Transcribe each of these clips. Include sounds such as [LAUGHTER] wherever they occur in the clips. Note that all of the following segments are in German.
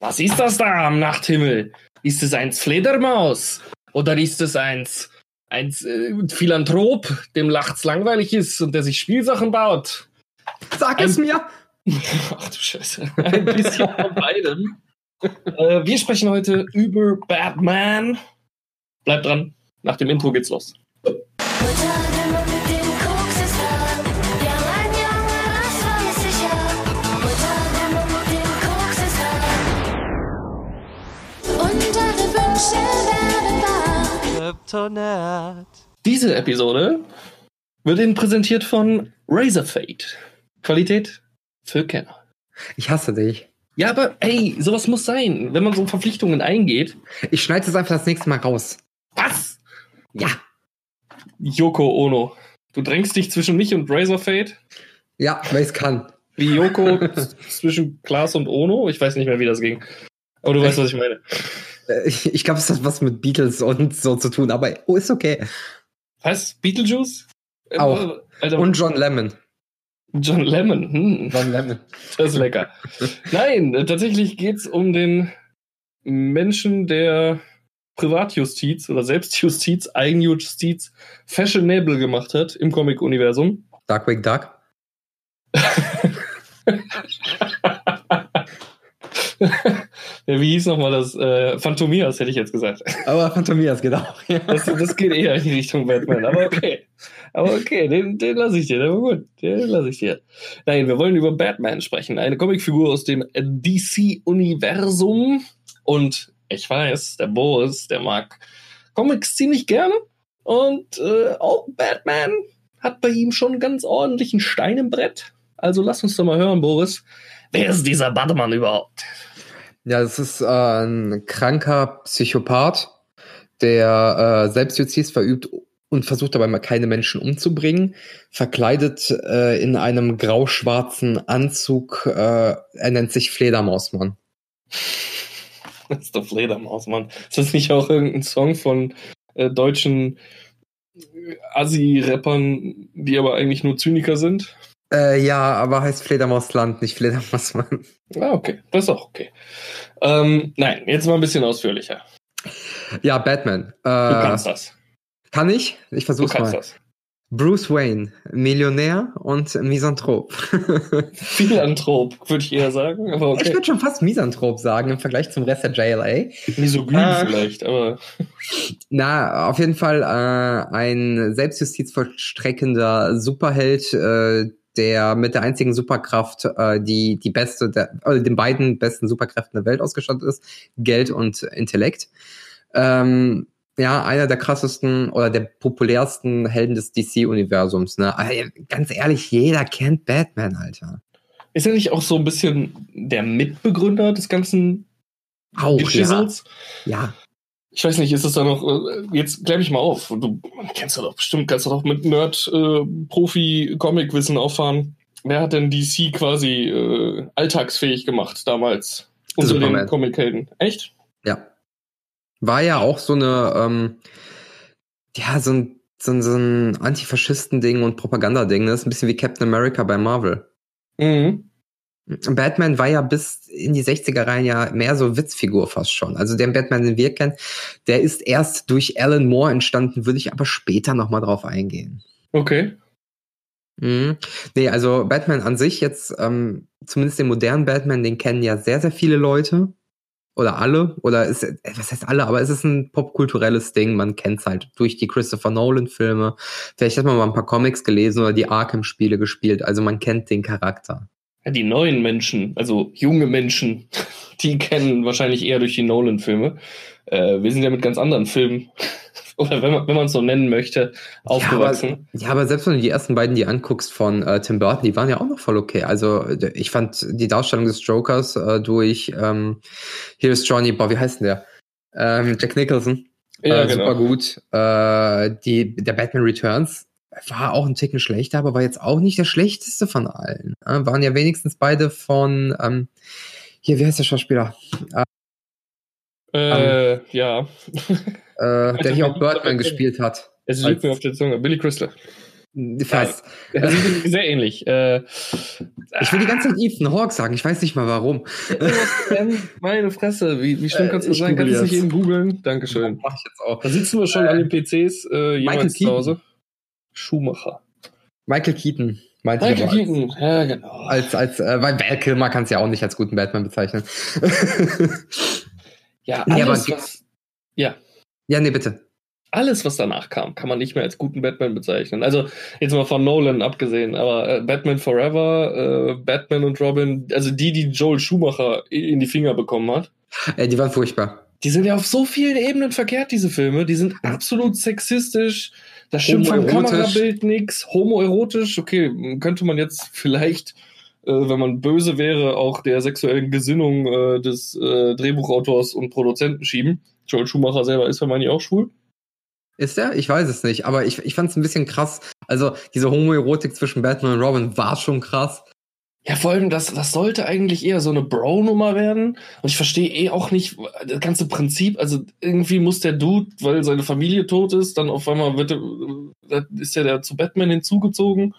Was ist das da am Nachthimmel? Ist es ein Fledermaus? Oder ist es eins, eins äh, Philanthrop, dem nachts langweilig ist und der sich Spielsachen baut? Sag es mir! [LAUGHS] Ach du Scheiße. Ein bisschen von beidem. Äh, wir sprechen heute über Batman. Bleibt dran. Nach dem Intro geht's los. Diese Episode wird Ihnen präsentiert von Razorfade. Qualität für Kenner. Ich hasse dich. Ja, aber ey, sowas muss sein, wenn man so Verpflichtungen eingeht. Ich schneide es einfach das nächste Mal raus. Was? Ja. Yoko Ono. Du drängst dich zwischen mich und Razorfade? Ja, weil ich es kann. Wie Yoko [LAUGHS] zwischen Klaas und Ono? Ich weiß nicht mehr, wie das ging. Aber du weißt, was ich meine. Äh, [LAUGHS] Ich, glaube, es hat was mit Beatles und so zu tun, aber oh, ist okay. Was? Beetlejuice? Auch. Alter, Und John Lemon. John Lemon. Hm, John Lemon. das ist lecker. [LAUGHS] Nein, äh, tatsächlich geht's um den Menschen, der Privatjustiz oder Selbstjustiz, Eigenjustiz fashionable gemacht hat im Comic-Universum. Darkwing Duck. [LAUGHS] Ja, Wie hieß nochmal das? Äh, Phantomias hätte ich jetzt gesagt. Aber Phantomias. Ja. [LAUGHS] Das, das geht eher in die Richtung Batman, aber okay. Aber okay, den, den lasse ich dir, der war gut. Den lasse ich dir. Nein, wir wollen über Batman sprechen. Eine Comicfigur aus dem DC-Universum. Und ich weiß, der Boris, der mag Comics ziemlich gerne. Und äh, auch Batman hat bei ihm schon ganz ordentlichen Stein im Brett. Also lass uns doch mal hören, Boris. Wer ist dieser Batman überhaupt? Ja, das ist äh, ein kranker Psychopath, der äh, Selbstjustiz verübt und versucht dabei mal keine Menschen umzubringen, verkleidet äh, in einem grau-schwarzen Anzug. Äh, er nennt sich Fledermausmann. [LAUGHS] Das ist der Fledermaus, Mann. Ist das nicht auch irgendein Song von äh, deutschen Assi-Rappern, die aber eigentlich nur Zyniker sind? Äh, ja, aber heißt Fledermausland, nicht Fledermausmann. Ah, okay. Das ist auch okay. Ähm, nein, jetzt mal ein bisschen ausführlicher. Ja, Batman. Du Äh, kannst das. kann ich? Ich Du versuch's kannst mal. das. Bruce Wayne, Millionär und Misanthrop. [LAUGHS] Philanthrop, würde ich eher sagen. Aber Ich okay. würde schon fast Misanthrop sagen im Vergleich zum Rest der JLA. Misogyn Äh. vielleicht, aber [LAUGHS] Na, auf jeden Fall äh, ein selbstjustizvollstreckender Superheld, äh, der mit der einzigen Superkraft, äh, die die beste, der, oder den beiden besten Superkräften der Welt ausgestattet ist, Geld und Intellekt. Ähm, ja, einer der krassesten oder der populärsten Helden des DC-Universums. Ne? Aber Ganz ehrlich, jeder kennt Batman, Alter. ist er nicht auch so ein bisschen der Mitbegründer des ganzen Auch, ja. Ja. Ich weiß nicht, ist es da noch, äh, jetzt klär mich mal auf. Du kennst du doch bestimmt, kannst du doch mit Nerd-Profi-Comic-Wissen auffahren. Wer hat denn DC quasi äh, alltagsfähig gemacht damals? Unter den Superman. Comic-Helden. Echt? Ja. War ja auch so eine, ähm, ja, so ein, so ein, so ein Antifaschisten-Ding und Propagandading. Das ist ein bisschen wie Captain America bei Marvel. Mhm. Batman war ja bis in die 60er Reihen ja mehr so Witzfigur fast schon. Also der Batman, den wir kennen, der ist erst durch Alan Moore entstanden, würde ich aber später nochmal drauf eingehen. Okay. Mhm. Nee, also Batman an sich jetzt, ähm, zumindest den modernen Batman, den kennen ja sehr, sehr viele Leute. Oder alle. Oder ist, äh, was heißt alle? Aber es ist ein popkulturelles Ding. Man kennt es halt durch die Christopher Nolan-Filme. Vielleicht hat man mal ein paar Comics gelesen oder die Arkham-Spiele gespielt. Also man kennt den Charakter. Ja, die neuen Menschen, also junge Menschen, [LAUGHS] die kennen wahrscheinlich eher durch die Nolan-Filme. Äh, wir sind ja mit ganz anderen Filmen, [LAUGHS] oder wenn man wenn man es so nennen möchte, aufgewachsen. Ja, aber selbst wenn du die ersten beiden die anguckst von äh, Tim Burton, die waren ja auch noch voll okay. Also ich fand die Darstellung des Jokers äh, durch ähm, Here is Johnny, boah, wie heißt denn der? Ähm, Jack Nicholson. Ja, äh, genau. Super gut. Äh, die, der Batman Returns war auch ein Ticken schlechter, aber war jetzt auch nicht der schlechteste von allen. Äh, waren ja wenigstens beide von, ähm, hier, wie heißt der Schauspieler? Äh, ja. Äh, der [LAUGHS] hier auch Birdman gespielt hat. Es liegt mir auf der Zunge. Billy Crystal. Fast. Also, sie sind sehr ähnlich. Äh, Ich will die ganze Zeit Ethan Hawke sagen, ich weiß nicht mal warum. [LAUGHS] Meine Fresse, wie, wie schlimm Äh, kannst du ich sein? Kannst du es nicht eben googeln? Dankeschön. Mach ich jetzt auch. Da sitzen wir schon an den PCs äh, jeweils zu. Hause. Schumacher. Michael Keaton. Meinte ich Michael aber Keaton, ja genau. Als, als, äh, weil Val Kilmer kann es ja auch nicht als guten Batman bezeichnen. [LAUGHS] Ja, Nee, alles, aber- was, ja, ja, nee, bitte. alles, was danach kam, kann man nicht mehr als guten Batman bezeichnen. Also jetzt mal von Nolan abgesehen, aber äh, Batman Forever, äh, Batman und Robin, also die, die Joel Schumacher in die Finger bekommen hat, Äh, die waren furchtbar. die sind ja auf so vielen Ebenen verkehrt, diese Filme. Die sind absolut sexistisch. Da stimmt vom. Kamerabild nichts. Homoerotisch, okay, könnte man jetzt vielleicht, äh, wenn man böse wäre, auch der sexuellen Gesinnung äh, des äh, Drehbuchautors und Produzenten schieben. Joel Schumacher selber ist ja, meine ich, auch schwul. Ist der? Ich weiß es nicht, aber ich, ich fand es ein bisschen krass. Also, diese Homoerotik zwischen Batman und Robin war schon krass. Ja, vor allem, das, das sollte eigentlich eher so eine Bro-Nummer werden. Und ich verstehe eh auch nicht das ganze Prinzip. Also irgendwie muss der Dude, weil seine Familie tot ist, dann auf einmal wird er, äh, ist ja der zu Batman hinzugezogen,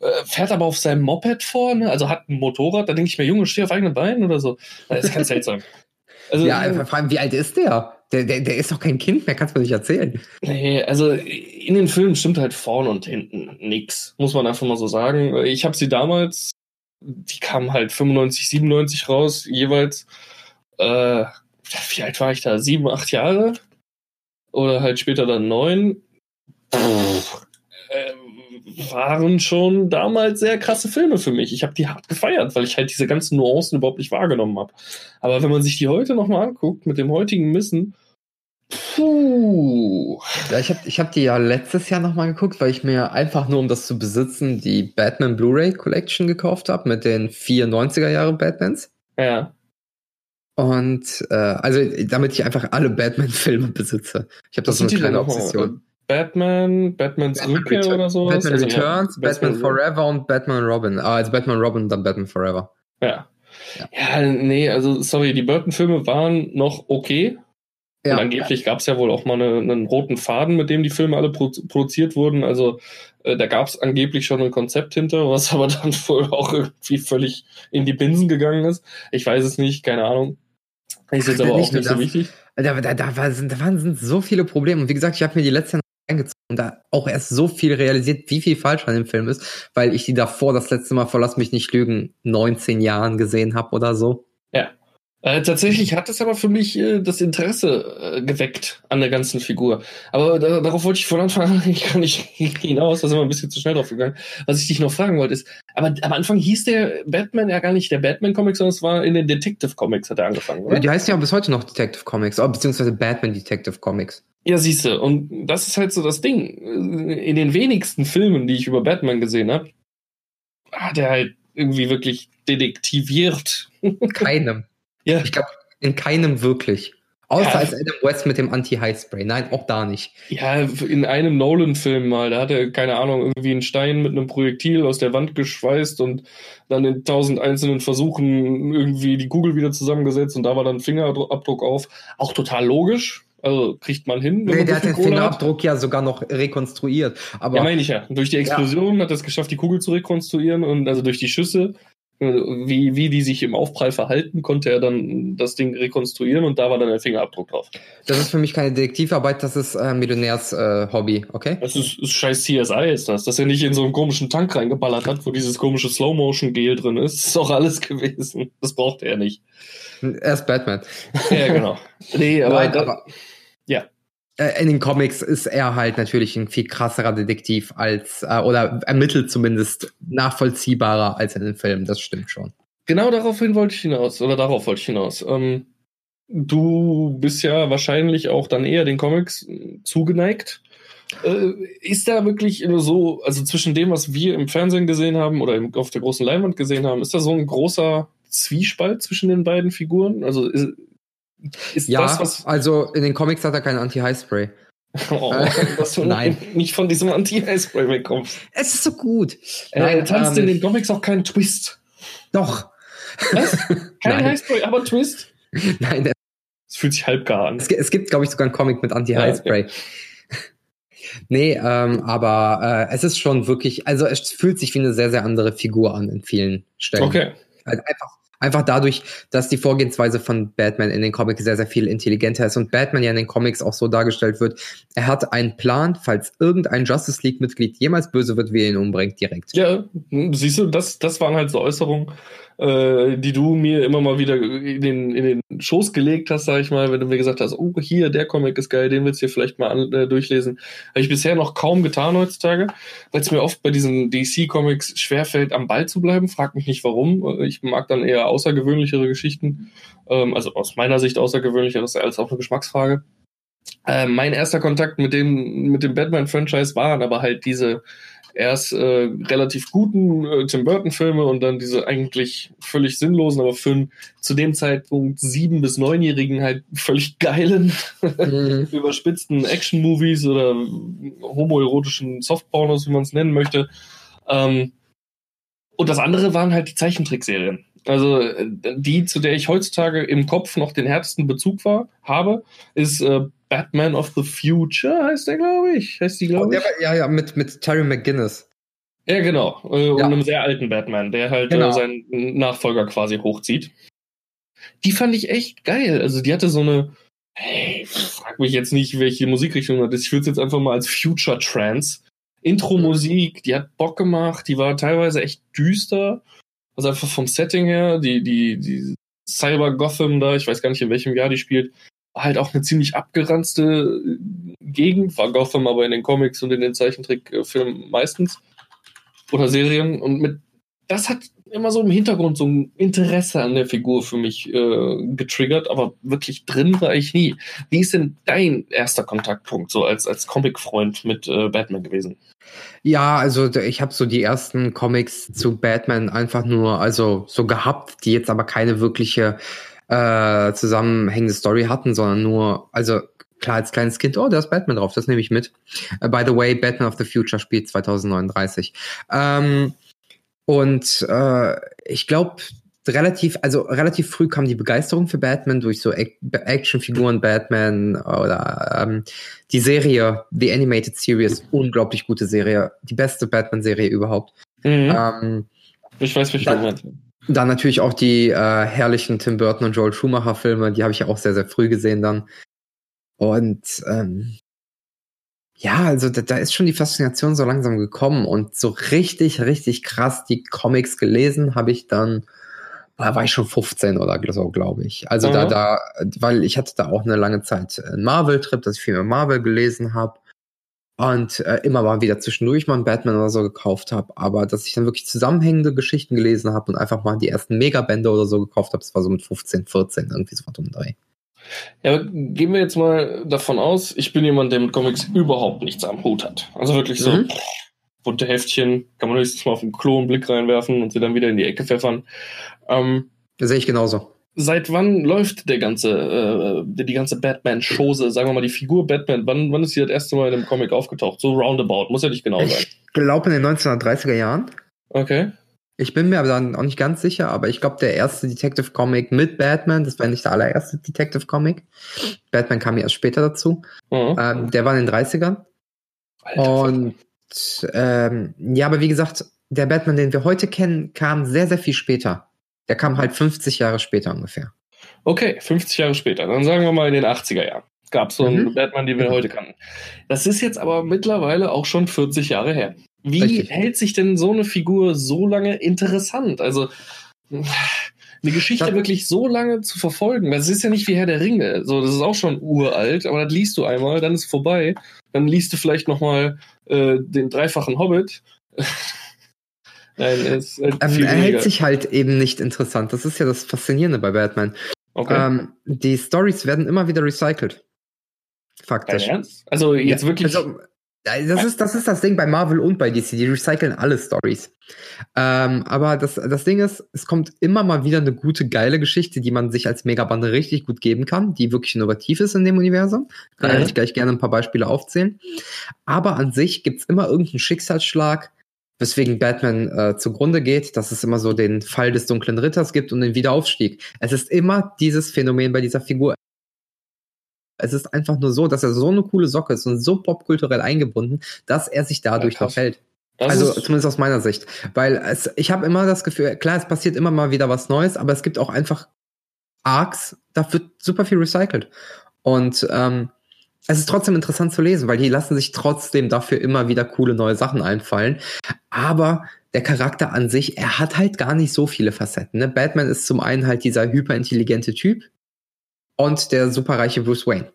äh, fährt aber auf seinem Moped vorne, also hat ein Motorrad. Da denke ich mir, Junge, steh auf eigenen Beinen oder so. Das ist ganz seltsam. [LAUGHS] Also, ja, äh, einfach fragen, wie alt ist der? Der, der, der ist doch kein Kind mehr, kannst du mir nicht erzählen. Nee, also in den Filmen stimmt halt vorne und hinten nix, muss man einfach mal so sagen. Ich habe sie damals, die kamen halt 95, 97 raus, jeweils. Äh, wie alt war ich da? Sieben, acht Jahre? Oder halt später dann neun. Pff, äh, waren schon damals sehr krasse Filme für mich. Ich habe die hart gefeiert, weil ich halt diese ganzen Nuancen überhaupt nicht wahrgenommen habe. Aber wenn man sich die heute nochmal anguckt, mit dem heutigen Wissen, puh. Ja, ich habe ich hab die ja letztes Jahr nochmal geguckt, weil ich mir einfach nur, um das zu besitzen, die Batman Blu-ray Collection gekauft habe mit den vier 90er Jahre Batmans. Ja. Und äh, also damit ich einfach alle Batman-Filme besitze. Ich habe das so eine kleine? Obsession. Batman, Batmans Batman Rückkehr Return- oder sowas? Batman Also, ja, Returns, Batman, Batman- Forever und Batman Robin. Ah, also Batman Robin und dann Batman Forever. Ja. Ja. ja. nee, also sorry, die Burton-Filme waren noch okay. Ja. Und angeblich gab es ja wohl auch mal eine, einen roten Faden, mit dem die Filme alle pro produziert wurden. Also äh, da gab es angeblich schon ein Konzept hinter, was [LAUGHS] aber dann wohl auch irgendwie völlig in die Binsen gegangen ist. Ich weiß es nicht, keine Ahnung. Ist jetzt Ach, aber auch nicht so wichtig. Da, da, da, war, sind, da waren so viele Probleme. Und wie gesagt, ich habe mir die letzte Jahr reingezogen und da auch erst so viel realisiert, wie viel falsch an dem Film ist, weil ich die davor das letzte Mal, verlass mich nicht lügen, 19 Jahren gesehen habe oder so. Äh, tatsächlich hat es aber für mich äh, das Interesse äh, geweckt an der ganzen Figur. Aber da, darauf wollte ich von Anfang an [LAUGHS] eigentlich gar nicht hinaus, da sind wir ein bisschen zu schnell drauf gegangen. Was ich dich noch fragen wollte ist, aber am Anfang hieß der Batman ja gar nicht der Batman-Comic, sondern es war in den Detective-Comics hat er angefangen, oder? Die heißen ja bis heute noch Detective Comics, oh, beziehungsweise Batman Detective Comics. Ja, siehste, und das ist halt so das Ding. In den wenigsten Filmen, die ich über Batman gesehen habe, hat er halt irgendwie wirklich detektiviert. Keinem. Ja, Ich glaube, in keinem wirklich. Außer Ja. als Adam West mit dem Anti-High-Spray. Nein, auch da nicht. Ja, in einem Nolan-Film mal, da hat er, keine Ahnung, irgendwie einen Stein mit einem Projektil aus der Wand geschweißt und dann in tausend einzelnen Versuchen irgendwie die Kugel wieder zusammengesetzt und da war dann Fingerabdruck auf. Auch total logisch. Also kriegt man hin. Nee, der hat den Kohle hat. Fingerabdruck ja sogar noch rekonstruiert. Aber Ja, meine ich ja. Durch die Explosion hat er es geschafft, die Kugel zu rekonstruieren und also durch die Schüsse, wie, wie die sich im Aufprall verhalten, konnte er dann das Ding rekonstruieren und da war dann der Fingerabdruck drauf. das ist für mich keine Detektivarbeit, das ist äh, Millionärs-Hobby, äh, Hobby, okay? Das ist, ist scheiß CSI ist das, dass er nicht in so einen komischen Tank reingeballert hat, wo dieses komische Slow-Motion-Gel drin ist. Das ist doch alles [LAUGHS] gewesen. Das braucht er nicht. Er ist Batman. Ja, genau. [LAUGHS] nee, aber, Nein, aber ja. Äh, in den Comics ist er halt natürlich ein viel krasserer Detektiv als, äh, oder ermittelt zumindest nachvollziehbarer als in den Filmen, das stimmt schon. genau daraufhin wollte ich hinaus, oder darauf wollte ich hinaus. Ähm, du bist ja wahrscheinlich auch dann eher den Comics zugeneigt. Äh, ist da wirklich so, also zwischen dem, was wir im Fernsehen gesehen haben oder im, auf der großen Leinwand gesehen haben, ist da so ein großer Zwiespalt zwischen den beiden Figuren? Also ist, ist Ja, das, was also in den Comics hat er keinen Anti-High-Spray. Oh, [LAUGHS] dass du [LAUGHS] Nein. nicht von diesem Anti-Spray wegkommst. Es ist so gut. Er Nein, tanzt ähm, in den Comics auch keinen Twist. Doch. Was? [LAUGHS] Kein. Highspray, aber Twist? Nein, Es fühlt sich halb gar an. es, es gibt, glaube ich, sogar einen Comic mit Anti-High-Spray. Nee, ähm, aber äh, es ist schon wirklich, also es fühlt sich wie eine sehr, sehr andere Figur an in vielen Stellen. Okay. Halt einfach, einfach dadurch, dass die Vorgehensweise von Batman in den Comics sehr, sehr viel intelligenter ist und Batman ja in den Comics auch so dargestellt wird, er hat einen Plan, falls irgendein Justice League-Mitglied jemals böse wird, wie er ihn umbringt, direkt. Ja, siehst du, das, das waren halt so Äußerungen, äh, die du mir immer mal wieder in den, in den Schoß gelegt hast, sag ich mal, wenn du mir gesagt hast, oh, hier, der Comic ist geil, den willst du dir vielleicht mal an, äh, durchlesen. Habe ich bisher noch kaum getan heutzutage, weil es mir oft bei diesen DC-Comics schwerfällt, am Ball zu bleiben. Frag mich nicht warum. Ich mag dann eher außergewöhnlichere Geschichten. Ähm, also aus meiner Sicht außergewöhnlicheres als auch eine Geschmacksfrage. Äh, mein erster Kontakt mit dem, mit dem Batman-Franchise waren aber halt diese erst äh, relativ guten äh, Tim Burton-Filme und dann diese eigentlich völlig sinnlosen, aber für einen zu dem Zeitpunkt sieben- bis neunjährigen halt völlig geilen, mhm. [LAUGHS] überspitzten Action-Movies oder homoerotischen Softpornos, wie man es nennen möchte. Ähm, und das andere waren halt die Zeichentrickserien. Also äh, die, zu der ich heutzutage im Kopf noch den härtesten Bezug war, habe, ist äh, Batman of the Future, heißt der, glaube ich. Heißt die, glaube oh, ich. ja, ja, mit, mit Terry McGinnis. Ja, genau. Äh, ja. Und einem sehr alten Batman, der halt genau. äh, seinen Nachfolger quasi hochzieht. Die fand ich echt geil. Also die hatte so eine, hey, frag mich jetzt nicht, welche Musikrichtung das ist. Ich würde es jetzt einfach mal als Future Trance. Intro-Musik, die hat Bock gemacht, die war teilweise echt düster. Also einfach vom Setting her, die, die, die Cyber Gotham da, ich weiß gar nicht, in welchem Jahr die spielt, halt auch eine ziemlich abgeranzte Gegend, war Gotham aber in den Comics und in den Zeichentrickfilmen meistens. Oder Serien. Und mit das hat immer so im Hintergrund so ein Interesse an der Figur für mich äh, getriggert, aber wirklich drin war ich nie. Wie ist denn dein erster Kontaktpunkt so als als Comicfreund mit äh, Batman gewesen? Ja, also ich habe so die ersten Comics zu Batman einfach nur also so gehabt, die jetzt aber keine wirkliche äh, zusammenhängende Story hatten, sondern nur also klar als kleines Kind, oh, da ist Batman drauf, das nehme ich mit. Uh, by the way, Batman of the Future spielt 2039. Ähm, und äh, ich glaube, relativ, also relativ früh kam die Begeisterung für Batman durch so Actionfiguren Batman oder ähm, die Serie, The Animated Series, unglaublich gute Serie, die beste Batman-Serie überhaupt. Mhm. Ähm, ich weiß, welche du meinst. Dann natürlich auch die äh, herrlichen Tim Burton und Joel Schumacher Filme, die habe ich ja auch sehr, sehr früh gesehen dann. Und ähm, ja, also da, da ist schon die Faszination so langsam gekommen und so richtig, richtig krass die Comics gelesen habe ich dann, da war ich schon 15 oder so, glaube ich. Also mhm. da, da, weil ich hatte da auch eine lange Zeit einen Marvel-Trip, dass ich viel mehr Marvel gelesen habe und äh, immer mal wieder zwischendurch mal einen Batman oder so gekauft habe, aber dass ich dann wirklich zusammenhängende Geschichten gelesen habe und einfach mal die ersten Megabände oder so gekauft habe, das war so mit 15, 14 irgendwie so was um drei. Ja, aber gehen wir jetzt mal davon aus, ich bin jemand, der mit Comics überhaupt nichts am Hut hat. Also wirklich so mhm. bunte Heftchen, kann man höchstens mal auf dem Klo einen Blick reinwerfen und sie dann wieder in die Ecke pfeffern. Ähm, das sehe ich genauso. Seit wann läuft der ganze, äh, die ganze Batman-Chose, sagen wir mal die Figur Batman, wann, wann ist sie das erste Mal in einem Comic aufgetaucht? So roundabout, muss ja nicht genau sein. Ich glaube in den 1930er Jahren. Okay. Ich bin mir aber dann auch nicht ganz sicher, aber ich glaube, der erste Detective Comic mit Batman, das war nicht der allererste Detective Comic. Batman kam ja erst später dazu. Mhm. Ähm, der war in den 30ern. Alter, und ähm, ja, aber wie gesagt, der Batman, den wir heute kennen, kam sehr, sehr viel später. Der kam halt 50 Jahre später ungefähr. Okay, 50 Jahre später. Dann sagen wir mal in den 80er Jahren. Gab es so einen mhm. Batman, den wir genau. heute kannten. Das ist jetzt aber mittlerweile auch schon 40 Jahre her. Wie Richtig. hält sich denn so eine Figur so lange interessant? Also eine Geschichte das wirklich so lange zu verfolgen. Das ist ja nicht wie Herr der Ringe. So, das ist auch schon uralt, aber das liest du einmal, dann ist es vorbei. Dann liest du vielleicht noch mal äh, den dreifachen Hobbit. [LAUGHS] Nein, es ist halt ähm, er hält sich halt eben nicht interessant. Das ist ja das Faszinierende bei Batman. Okay. Ähm, die Stories werden immer wieder recycelt. Faktisch. Also jetzt wirklich. Also, das ist, das ist das Ding bei Marvel und bei DC. Die recyceln alle Stories. Ähm, aber das, das Ding ist, es kommt immer mal wieder eine gute, geile Geschichte, die man sich als Megabande richtig gut geben kann, die wirklich innovativ ist in dem Universum. Kann mhm. ich gleich gerne ein paar Beispiele aufzählen. Aber an sich gibt's immer irgendeinen Schicksalsschlag, weswegen Batman äh, zugrunde geht, dass es immer so den Fall des dunklen Ritters gibt und den Wiederaufstieg. Es ist immer dieses Phänomen bei dieser Figur Es ist einfach nur so, dass er so eine coole Socke ist und so popkulturell eingebunden, dass er sich dadurch Ja, noch hält. Das also zumindest aus meiner Sicht. Weil es, ich habe immer das Gefühl, klar, es passiert immer mal wieder was Neues, aber es gibt auch einfach Arcs, da wird super viel recycelt. Und ähm, es ist trotzdem interessant zu lesen, weil die lassen sich trotzdem dafür immer wieder coole neue Sachen einfallen. Aber der Charakter an sich, er hat halt gar nicht so viele Facetten. Ne? Batman ist zum einen halt dieser hyperintelligente Typ und der superreiche Bruce Wayne.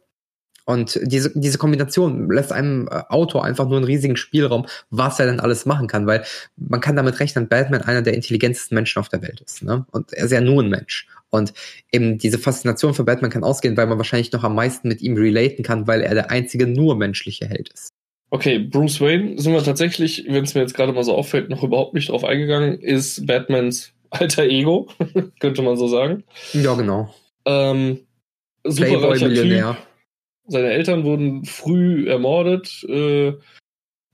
Und diese, diese Kombination lässt einem äh, Autor einfach nur einen riesigen Spielraum, was er denn alles machen kann, weil man kann damit rechnen, Batman einer der intelligentesten Menschen auf der Welt ist. Ne? Und er ist ja nur ein Mensch. Und eben diese Faszination für Batman kann ausgehen, weil man wahrscheinlich noch am meisten mit ihm relaten kann, weil er der einzige nur menschliche Held ist. okay, Bruce Wayne sind wir tatsächlich, wenn es mir jetzt gerade mal so auffällt, noch überhaupt nicht drauf eingegangen, ist Batmans alter Ego, [LAUGHS] könnte man so sagen. Ja, genau. Ähm, superreicher Typ. Seine Eltern wurden früh ermordet, äh,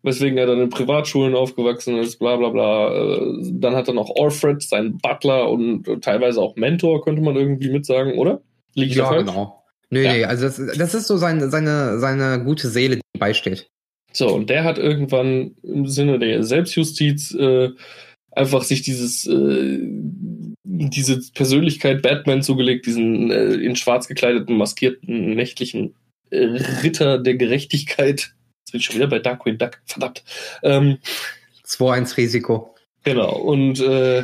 weswegen er dann in Privatschulen aufgewachsen ist, bla bla bla. Äh, dann hat er noch Alfred, seinen Butler und äh, teilweise auch Mentor, könnte man irgendwie mitsagen, oder? Liege ich Ja, falsch? genau. Nee, Ja. nee, also das, das ist so seine, seine, seine gute Seele, die beisteht. So, und der hat irgendwann im Sinne der Selbstjustiz äh, einfach sich dieses äh, diese Persönlichkeit Batman zugelegt, diesen äh, in schwarz gekleideten, maskierten, nächtlichen äh, Ritter der Gerechtigkeit. Jetzt bin ich schon wieder bei Darkwing Duck, verdammt. Ähm, 2-1 Risiko. Genau, und äh,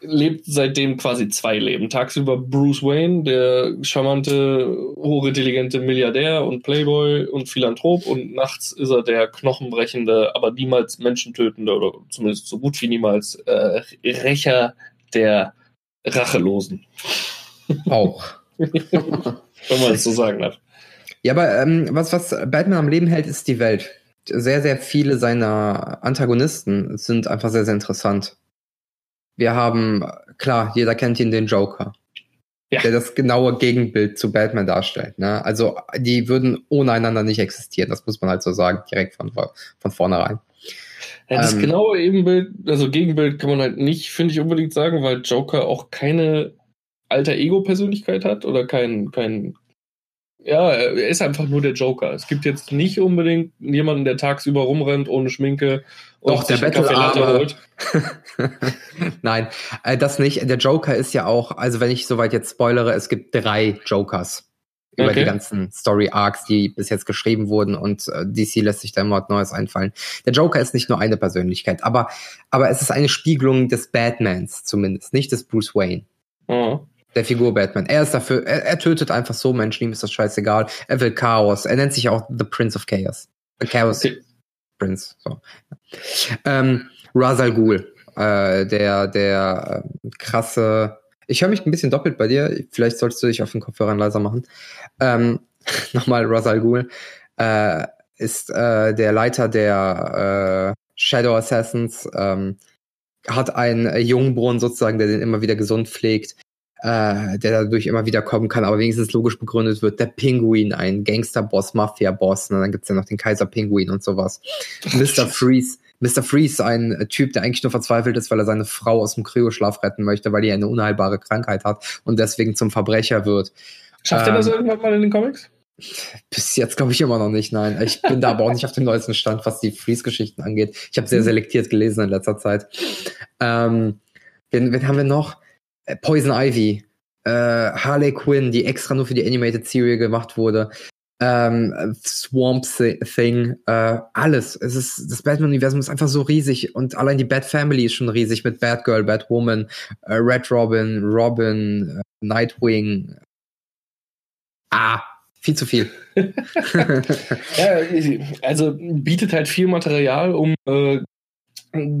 lebt seitdem quasi zwei Leben. Tagsüber Bruce Wayne, der charmante, hochintelligente Milliardär und Playboy und Philanthrop und nachts ist er der knochenbrechende, aber niemals menschentötende oder zumindest so gut wie niemals äh, Rächer der Rachelosen, Auch. [LAUGHS] wenn man es so sagen darf. Ja, aber ähm, was, was Batman am Leben hält, ist die Welt. Sehr, sehr viele seiner Antagonisten sind einfach sehr, sehr interessant. Wir haben, klar, jeder kennt ihn, den Joker. Ja. Der das genaue Gegenbild zu Batman darstellt. Ne? Also, die würden ohne einander nicht existieren. Das muss man halt so sagen, direkt von, von vornherein. Ja, das Ähm, genaue Ebenbild, also Gegenbild kann man halt nicht, finde ich, unbedingt sagen, weil Joker auch keine alter Ego-Persönlichkeit hat oder kein, kein, ja, er ist einfach nur der Joker. Es gibt jetzt nicht unbedingt jemanden, der tagsüber rumrennt ohne Schminke und Doch, der Bettelarme. holt. [LAUGHS] Nein, äh, das nicht. Der Joker ist ja auch, also wenn ich soweit jetzt spoilere, es gibt drei Jokers über Okay. die ganzen Story Arcs, die bis jetzt geschrieben wurden und äh, DC lässt sich da immer was Neues einfallen. Der Joker ist nicht nur eine Persönlichkeit, aber, aber es ist eine Spiegelung des Batmans zumindest, nicht des Bruce Wayne. Ja. Der Figur Batman. Er ist dafür, er, er tötet einfach so Menschen, ihm ist das scheißegal. Er will Chaos. Er nennt sich auch The Prince of Chaos. The Chaos Okay. Prince. So. Ähm, Ra's al Ghul, äh, der, der äh, krasse. Ich höre mich ein bisschen doppelt bei dir. Vielleicht solltest du dich auf den Kopfhörern leiser machen. Ähm, [LAUGHS] Nochmal Ra's al Ghul äh, ist äh, der Leiter der äh, Shadow Assassins. Ähm, hat einen Jungbrunnen sozusagen, der den immer wieder gesund pflegt. Äh, der dadurch immer wieder kommen kann, aber wenigstens logisch begründet wird. Der Pinguin, ein Gangster-Boss, Mafia-Boss, und dann gibt's ja noch den Kaiser Pinguin und sowas. Mr. Freeze. Mr. Freeze, ein Typ, der eigentlich nur verzweifelt ist, weil er seine Frau aus dem Kryoschlaf retten möchte, weil die eine unheilbare Krankheit hat und deswegen zum Verbrecher wird. Schafft er das Ähm, irgendwann mal in den Comics? Bis jetzt glaube ich immer noch nicht, nein. Ich bin da aber auch nicht auf dem neuesten Stand, was die Freeze-Geschichten angeht. Ich habe sehr selektiert gelesen in letzter Zeit. Ähm, wen, wen haben wir noch? Äh, Poison Ivy, äh, Harley Quinn, die extra nur für die Animated Serie gemacht wurde. Ähm, Swamp Thi- Thing, äh, alles. Es ist, das Batman-Universum ist einfach so riesig und allein die Bat Family ist schon riesig mit Batgirl, Batwoman, äh, Red Robin, Robin, äh, Nightwing. Ah, viel zu viel. [LAUGHS] [LAUGHS] Ja, also bietet halt viel Material, um äh,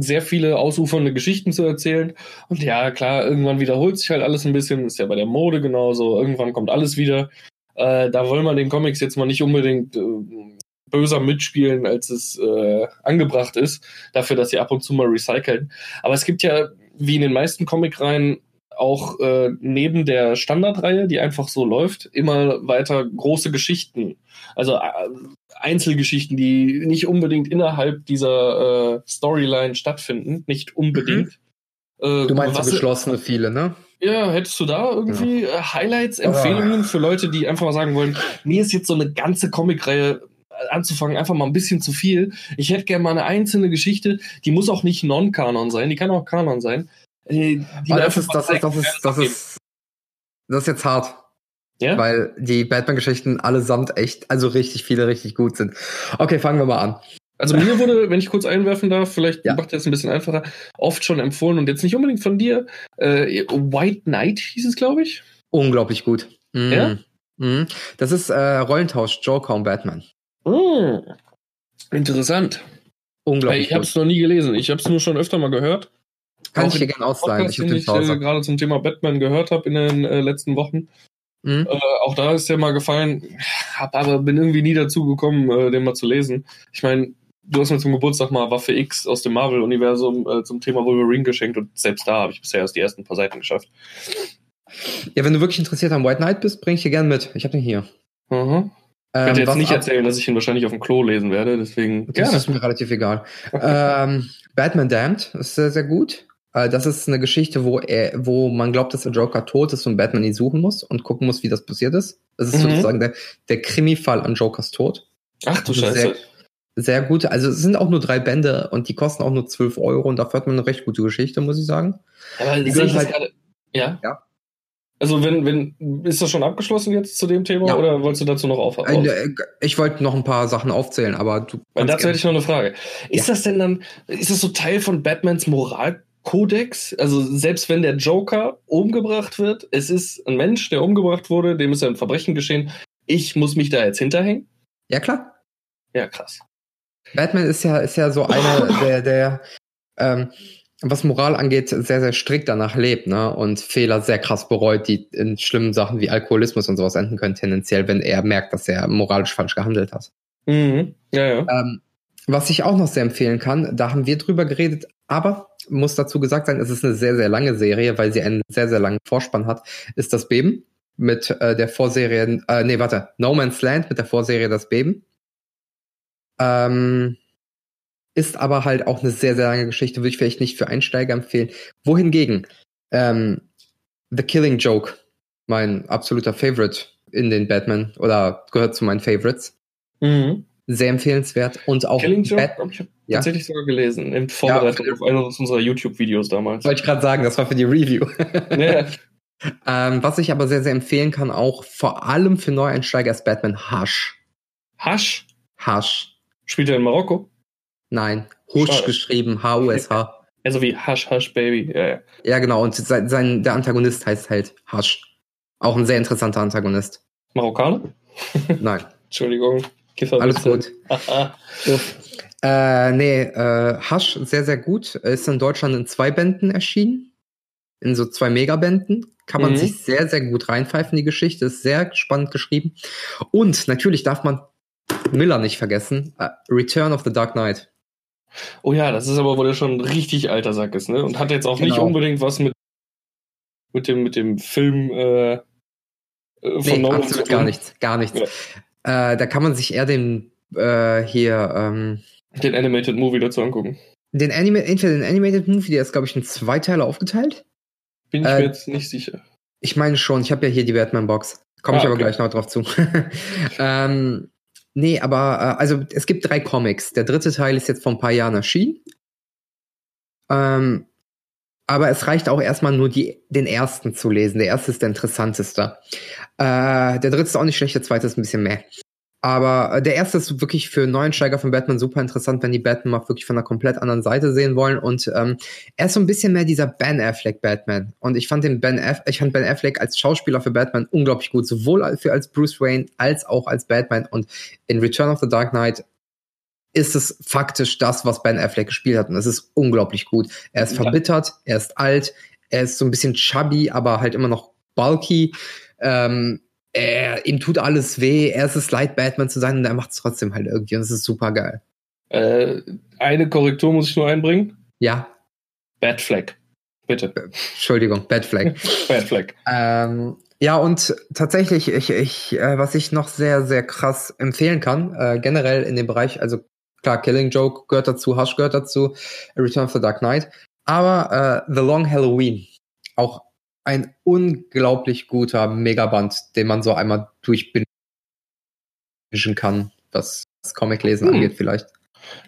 sehr viele ausufernde Geschichten zu erzählen. Und ja, klar, irgendwann wiederholt sich halt alles ein bisschen. Ist ja bei der Mode genauso. Irgendwann kommt alles wieder. Äh, da wollen wir den Comics jetzt mal nicht unbedingt äh, böser mitspielen, als es äh, angebracht ist, dafür, dass sie ab und zu mal recyceln. Aber es gibt ja, wie in den meisten Comicreihen, auch äh, neben der Standardreihe, die einfach so läuft, immer weiter große Geschichten. Also äh, Einzelgeschichten, die nicht unbedingt innerhalb dieser äh, Storyline stattfinden, nicht unbedingt. Äh, Du meinst was- geschlossene viele, ne? Ja, hättest du da irgendwie ja. Äh, Highlights, Empfehlungen für Leute, die einfach mal sagen wollen, mir ist jetzt so eine ganze Comicreihe äh, anzufangen, einfach mal ein bisschen zu viel. Ich hätte gerne mal eine einzelne Geschichte, die muss auch nicht Non-Kanon sein, die kann auch Kanon sein. Äh, das ist, das, ist, das, ist, das, ist, das ist jetzt hart. Ja? Weil die Batman-Geschichten allesamt echt, also richtig viele, richtig gut sind. Okay, fangen wir mal an. Also mir wurde, wenn ich kurz einwerfen darf, vielleicht ja. macht das ein bisschen einfacher, oft schon empfohlen und jetzt nicht unbedingt von dir. Äh, White Knight hieß es, glaube ich. Unglaublich gut. Mhm. Ja? Mhm. Das ist äh, Rollentausch Joker und Batman. Oh, interessant. Unglaublich. Ich habe es noch nie gelesen. Ich habe es nur schon öfter mal gehört. Kann auch ich dir gerne ausleihen. Ich, den ich äh, gerade zum Thema Batman gehört habe in den äh, letzten Wochen. Mhm. Äh, auch da ist der mal gefallen, hab aber bin irgendwie nie dazu gekommen, äh, den mal zu lesen. Ich meine, du hast mir zum Geburtstag mal Waffe X aus dem Marvel-Universum äh, zum Thema Wolverine geschenkt und selbst da habe ich bisher erst die ersten paar Seiten geschafft. Ja, wenn du wirklich interessiert am White Knight bist, bring ich dir gern mit. Ich habe den hier. Mhm. Ich werde ähm, jetzt nicht erzählen, dass ich ihn wahrscheinlich auf dem Klo lesen werde, deswegen. Das gerne. ist mir relativ egal. [LAUGHS] ähm, Batman Damned ist sehr, sehr gut. Äh, das ist eine Geschichte, wo er, wo man glaubt, dass der Joker tot ist und Batman ihn suchen muss und gucken muss, wie das passiert ist. Das ist mhm. sozusagen der, der Krimi-Fall an Jokers Tod. Ach du Scheiße. Sehr, sehr gut. Also es sind auch nur drei Bände und die kosten auch nur 12 Euro und dafür hat man eine recht gute Geschichte, muss ich sagen. Aber die sind halt, grade, ja? Ja. Also wenn, wenn, ist das schon abgeschlossen jetzt zu dem Thema ja. oder wolltest du dazu noch aufhören? Äh, ich wollte noch ein paar Sachen aufzählen, aber du. Weil dazu hätte ich noch eine Frage. Ist ja. das denn dann, ist das so Teil von Batmans Moralkodex? Also selbst wenn der Joker umgebracht wird, es ist ein Mensch, der umgebracht wurde, dem ist ein Verbrechen geschehen. Ich muss mich da jetzt hinterhängen? Ja, klar. Ja, krass. Batman ist ja, ist ja so einer, [LAUGHS] der, der, ähm, was Moral angeht, sehr, sehr strikt danach lebt, ne? Und Fehler sehr krass bereut, die in schlimmen Sachen wie Alkoholismus und sowas enden können, tendenziell, wenn er merkt, dass er moralisch falsch gehandelt hat. Mhm. Ja, ja. Ähm, was ich auch noch sehr empfehlen kann, da haben wir drüber geredet, aber muss dazu gesagt sein, es ist eine sehr, sehr lange Serie, weil sie einen sehr, sehr langen Vorspann hat, ist das Beben mit äh, der Vorserie, äh, nee, warte, No Man's Land mit der Vorserie Das Beben. Ähm, ist aber halt auch eine sehr, sehr lange Geschichte, würde ich vielleicht nicht für Einsteiger empfehlen. Wohingegen, ähm, The Killing Joke, mein absoluter Favorite in den Batman oder gehört zu meinen Favorites. Mhm. Sehr empfehlenswert und auch Killing Joke, Bat ich habe ja? tatsächlich sogar gelesen, in Vorbereitung ja, auf eines unserer YouTube-Videos damals. Wollte ich gerade sagen, das war für die Review. [LAUGHS] ja. ähm, was ich aber sehr, sehr empfehlen kann, auch vor allem für Neueinsteiger, ist Batman Hush. Hush? Hush. Spielt er in Marokko? Nein, Hush Schade. geschrieben, H-U-S-H. Also wie Hush Hush Baby. Ja, ja. ja genau. Und sein, sein, der Antagonist heißt halt Hush. Auch ein sehr interessanter Antagonist. Marokkaner? Nein. [LAUGHS] Entschuldigung. Alles gut. [LAUGHS] äh, nee, äh, Hush, sehr, sehr gut. Ist in Deutschland in zwei Bänden erschienen. In so zwei Megabänden. Kann man mhm. sich sehr, sehr gut reinpfeifen, die Geschichte. Ist sehr spannend geschrieben. Und natürlich darf man Miller nicht vergessen. Uh, Return of the Dark Knight. Oh ja, das ist aber, wo der schon ein richtig alter Sack ist, ne? Und hat jetzt auch genau. nicht unbedingt was mit, mit, dem, mit dem Film äh, äh von nee, Nolan absolut gar nichts, gar nichts. Ja. Äh, da kann man sich eher den äh, hier ähm, den Animated Movie dazu angucken. Den Anima entweder den Animated Movie, der ist, glaube ich, in zwei Teile aufgeteilt. Bin ich mir äh, jetzt nicht sicher. Ich meine schon, ich habe ja hier die Batman-Box. Komme ah, ich aber okay. gleich noch drauf zu. [LAUGHS] ähm, Nee, aber äh, also es gibt drei Comics. Der dritte Teil ist jetzt vor ein paar Jahren erschienen. Ähm, aber es reicht auch erstmal nur die, den ersten zu lesen. Der erste ist der interessanteste. Äh, der dritte ist auch nicht schlecht, der zweite ist ein bisschen mehr. Aber äh, der erste ist wirklich für Neuensteiger von Batman super interessant, wenn die Batman mal wirklich von einer komplett anderen Seite sehen wollen. Und ähm, er ist so ein bisschen mehr dieser Ben Affleck Batman. Und ich fand den Ben Aff ich fand Ben Affleck als Schauspieler für Batman unglaublich gut, sowohl für als Bruce Wayne als auch als Batman. Und in Return of the Dark Knight ist es faktisch das, was Ben Affleck gespielt hat. Und es ist unglaublich gut. Er ist ja. verbittert, er ist alt, er ist so ein bisschen chubby, aber halt immer noch bulky. Ähm, er, ihm tut alles weh, er ist es leid, Batman zu sein und er macht es trotzdem halt irgendwie und es ist super geil. Äh, eine Korrektur muss ich nur einbringen. Ja. Batfleck. Bitte. Entschuldigung, Batfleck. [LAUGHS] Batfleck. Ähm, ja, und tatsächlich, ich, ich, äh, was ich noch sehr, sehr krass empfehlen kann, äh, generell in dem Bereich, also klar, Killing Joke gehört dazu, Hush gehört dazu, Return of the Dark Knight, aber äh, The Long Halloween, auch ein unglaublich guter Megaband, den man so einmal durchbingen kann, was das Comiclesen hm. angeht vielleicht.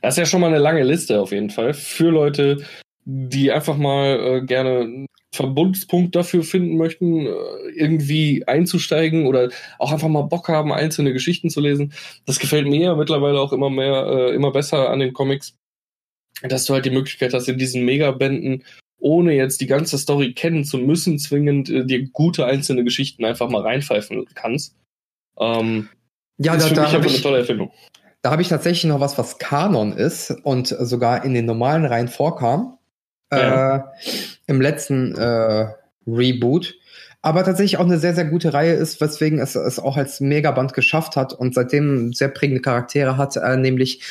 Das ist ja schon mal eine lange Liste auf jeden Fall für Leute, die einfach mal äh, gerne Verbundspunkt dafür finden möchten, äh, irgendwie einzusteigen oder auch einfach mal Bock haben, einzelne Geschichten zu lesen. Das gefällt mir ja mittlerweile auch immer mehr, äh, immer besser an den Comics, dass du halt die Möglichkeit hast, in diesen Megabänden ohne jetzt die ganze Story kennen zu müssen, zwingend äh, dir gute einzelne Geschichten einfach mal reinpfeifen kannst. Ähm, ja, das da, ist für da mich einfach eine tolle Erfindung. Da habe ich tatsächlich noch was, was Kanon ist und sogar in den normalen Reihen vorkam. Ja. Äh, Im letzten äh, Reboot. Aber tatsächlich auch eine sehr, sehr gute Reihe ist, weswegen es es auch als Megaband geschafft hat und seitdem sehr prägende Charaktere hat, äh, nämlich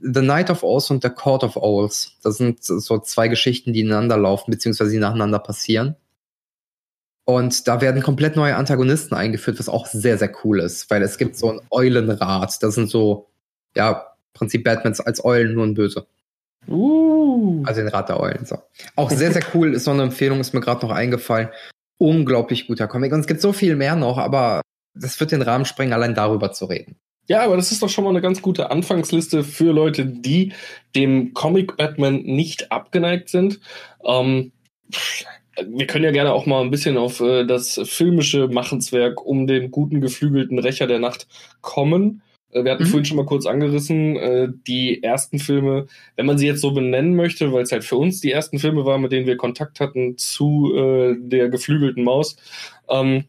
The Night of Owls und The Court of Owls. Das sind so zwei Geschichten, die ineinander laufen, beziehungsweise die nacheinander passieren. Und da werden komplett neue Antagonisten eingeführt, was auch sehr, sehr cool ist, weil es gibt so ein Eulenrad. Das sind so ja, Prinzip Batmans als Eulen nur ein Böse. Uh. Also den Rat der Eulen. So. Auch sehr, sehr cool ist so eine Empfehlung, ist mir gerade noch eingefallen. Unglaublich guter Comic. Und es gibt so viel mehr noch, aber das wird den Rahmen sprengen, allein darüber zu reden. Ja, aber das ist doch schon mal eine ganz gute Anfangsliste für Leute, die dem Comic Batman nicht abgeneigt sind. Ähm, wir können ja gerne auch mal ein bisschen auf äh, das filmische Machenswerk um den guten geflügelten Rächer der Nacht kommen. Äh, wir hatten mhm. vorhin schon mal kurz angerissen, äh, die ersten Filme, wenn man sie jetzt so benennen möchte, weil es halt für uns die ersten Filme waren, mit denen wir Kontakt hatten zu äh, der geflügelten Maus. Ähm,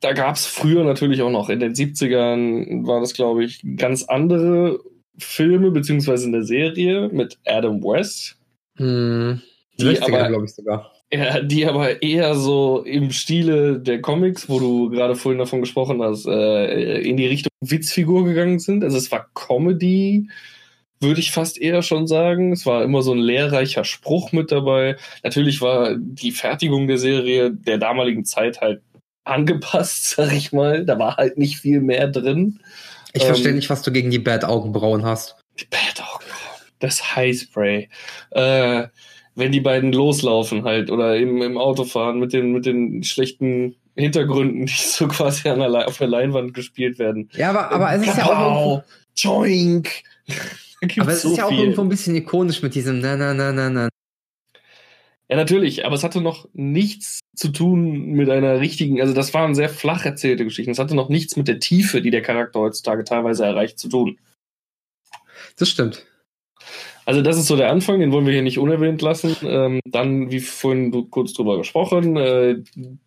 da gab es früher natürlich auch noch, in den 70ern war das, glaube ich, ganz andere Filme, beziehungsweise eine Serie mit Adam West. Mhm. Die aber, glaube ich sogar. Ja, die aber eher so im Stile der Comics, wo du gerade vorhin davon gesprochen hast, äh, in die Richtung Witzfigur gegangen sind. Also es war Comedy, würde ich fast eher schon sagen. Es war immer so ein lehrreicher Spruch mit dabei. Natürlich war die Fertigung der Serie der damaligen Zeit halt angepasst, [LAUGHS] sag ich mal. Da war halt nicht viel mehr drin. Ich ähm, verstehe nicht, was du gegen die Bad-Augenbrauen hast. Die Bad-Augenbrauen. Das Highspray. Äh, wenn die beiden loslaufen halt oder im, im Auto fahren mit den, mit den schlechten Hintergründen, [LAUGHS] die so quasi an der, auf der Leinwand gespielt werden. Ja, aber, aber es ist ja auch. Joink! [LAUGHS] aber es so ist ja auch viel. irgendwo ein bisschen ikonisch mit diesem na na na na na. Ja, natürlich, aber es hatte noch nichts zu tun mit einer richtigen, also das waren sehr flach erzählte Geschichten. Es hatte noch nichts mit der Tiefe, die der Charakter heutzutage teilweise erreicht, zu tun. Das stimmt. Also das ist so der Anfang, den wollen wir hier nicht unerwähnt lassen. Ähm, dann, wie vorhin kurz drüber gesprochen, äh,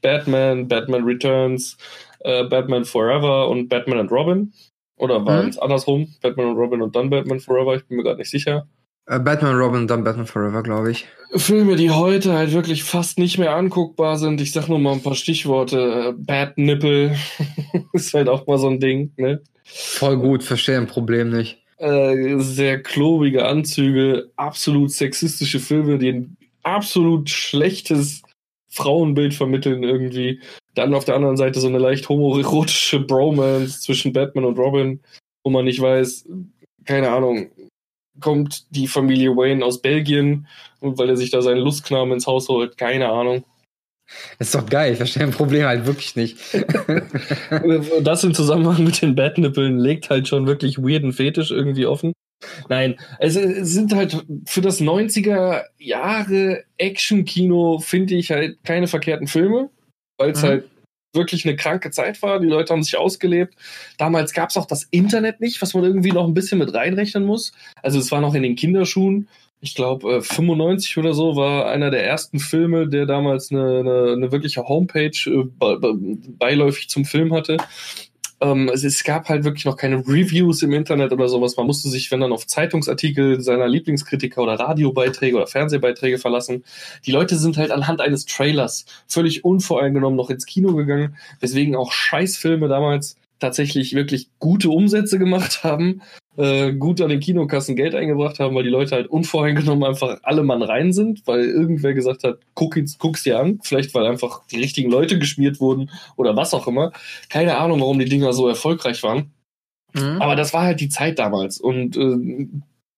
Batman, Batman Returns, äh, Batman Forever und Batman and Robin. Oder war mhm. es andersrum? Batman und Robin und dann Batman Forever? Ich bin mir gerade nicht sicher. Äh, Batman, Robin und dann Batman Forever, glaube ich. Filme, die heute halt wirklich fast nicht mehr anguckbar sind. Ich sag nur mal ein paar Stichworte. Äh, Bad Nipple [LAUGHS] ist halt auch mal so ein Ding, ne? Voll gut, verstehe ein Problem nicht äh, sehr klobige Anzüge, absolut sexistische Filme, die ein absolut schlechtes Frauenbild vermitteln irgendwie. Dann auf der anderen Seite so eine leicht homoerotische Bromance zwischen Batman und Robin, wo man nicht weiß, keine Ahnung, kommt die Familie Wayne aus Belgien und weil er sich da seinen Lustknamen ins Haus holt, keine Ahnung. Das ist doch geil, ich verstehe ein Problem halt wirklich nicht. [LAUGHS] das im Zusammenhang mit den Badnippeln legt halt schon wirklich weirden Fetisch irgendwie offen. Nein, es, sind halt für das 90er Jahre Action-Kino, finde ich halt keine verkehrten Filme, weil es mhm. halt wirklich eine kranke Zeit war. Die Leute haben sich ausgelebt. Damals gab es auch das Internet nicht, was man irgendwie noch ein bisschen mit reinrechnen muss. Also es war noch in den Kinderschuhen ich glaube, äh, 95 oder so war einer der ersten Filme, der damals eine, eine, eine wirkliche Homepage äh, beiläufig zum Film hatte. Ähm, es, es, gab halt wirklich noch keine Reviews im Internet oder sowas. Man musste sich, wenn dann, auf Zeitungsartikel seiner Lieblingskritiker oder Radiobeiträge oder Fernsehbeiträge verlassen. Die Leute sind halt anhand eines Trailers völlig unvoreingenommen noch ins Kino gegangen, weswegen auch Scheißfilme damals tatsächlich wirklich gute Umsätze gemacht [LAUGHS] haben äh, gut an den Kinokassen Geld eingebracht haben, weil die Leute halt unvoreingenommen einfach alle Mann rein sind, weil irgendwer gesagt hat, guck, guck's dir an, vielleicht weil einfach die richtigen Leute geschmiert wurden oder was auch immer. Keine Ahnung, warum die Dinger so erfolgreich waren. Mhm. Aber das war halt die Zeit damals und äh,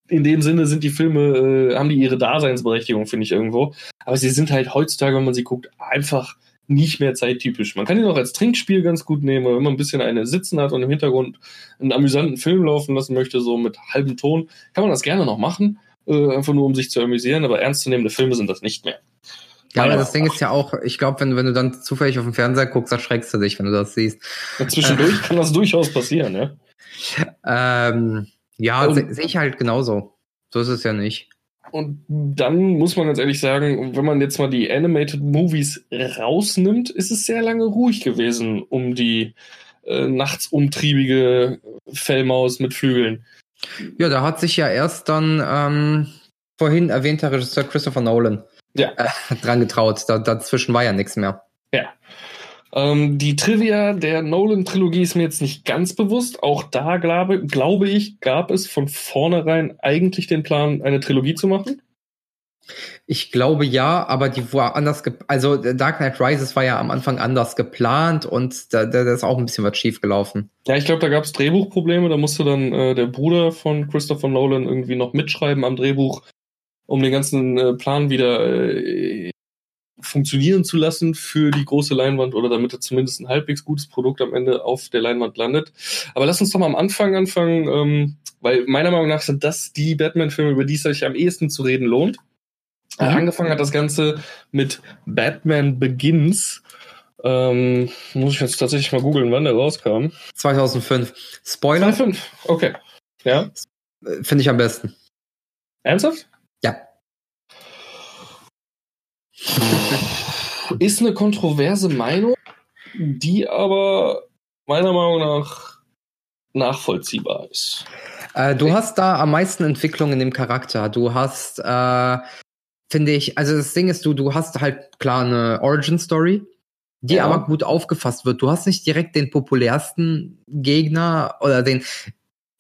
in dem Sinne sind die Filme, äh, haben die ihre Daseinsberechtigung, finde ich irgendwo. Aber sie sind halt heutzutage, wenn man sie guckt, einfach nicht mehr zeittypisch. Man kann ihn auch als Trinkspiel ganz gut nehmen, wenn man ein bisschen eine sitzen hat und im Hintergrund einen amüsanten Film laufen lassen möchte, so mit halbem Ton, kann man das gerne noch machen, äh, einfach nur um sich zu amüsieren, aber ernstzunehmende Filme sind das nicht mehr. Ja, aber das Ding ist ja auch, ich glaube, wenn, wenn du dann zufällig auf dem Fernseher guckst, erschreckst du dich, wenn du das siehst. Und zwischendurch kann das durchaus passieren, ja. Ähm, ja, sehe seh ich halt genauso. So ist es ja nicht. Und dann muss man ganz ehrlich sagen, wenn man jetzt mal die Animated Movies rausnimmt, ist es sehr lange ruhig gewesen um die äh, nachts umtriebige Fellmaus mit Flügeln. Ja, da hat sich ja erst dann ähm, vorhin erwähnter Regisseur Christopher Nolan ja. äh, dran getraut. Da, dazwischen war ja nichts mehr. Ja. Ähm, die Trivia der Nolan-Trilogie ist mir jetzt nicht ganz bewusst. Auch da glaube, glaube ich, gab es von vornherein eigentlich den Plan, eine Trilogie zu machen. Ich glaube ja, aber die war anders, also Dark Knight Rises war ja am Anfang anders geplant und da, da ist auch ein bisschen was schief gelaufen. Ja, ich glaube, da gab es Drehbuchprobleme. Da musste dann äh, der Bruder von Christopher Nolan irgendwie noch mitschreiben am Drehbuch, um den ganzen äh, Plan wieder äh, funktionieren zu lassen für die große Leinwand oder damit er zumindest ein halbwegs gutes Produkt am Ende auf der Leinwand landet. Aber lass uns doch mal am Anfang anfangen, ähm, weil meiner Meinung nach sind das die Batman-Filme, über die es sich am ehesten zu reden lohnt. Mhm. Angefangen hat das Ganze mit Batman Begins. Ähm, muss ich jetzt tatsächlich mal googeln, wann der rauskam. 2005. Spoiler? 2005, okay. Ja. Finde ich am besten. Ernsthaft? Ja. Ist eine kontroverse Meinung, die aber meiner Meinung nach nachvollziehbar ist. Äh, du hast da am meisten Entwicklung in dem Charakter. Du hast, äh, finde ich, also das Ding ist, du, du hast halt klar eine Origin-Story, die ja. aber gut aufgefasst wird. Du hast nicht direkt den populärsten Gegner oder den,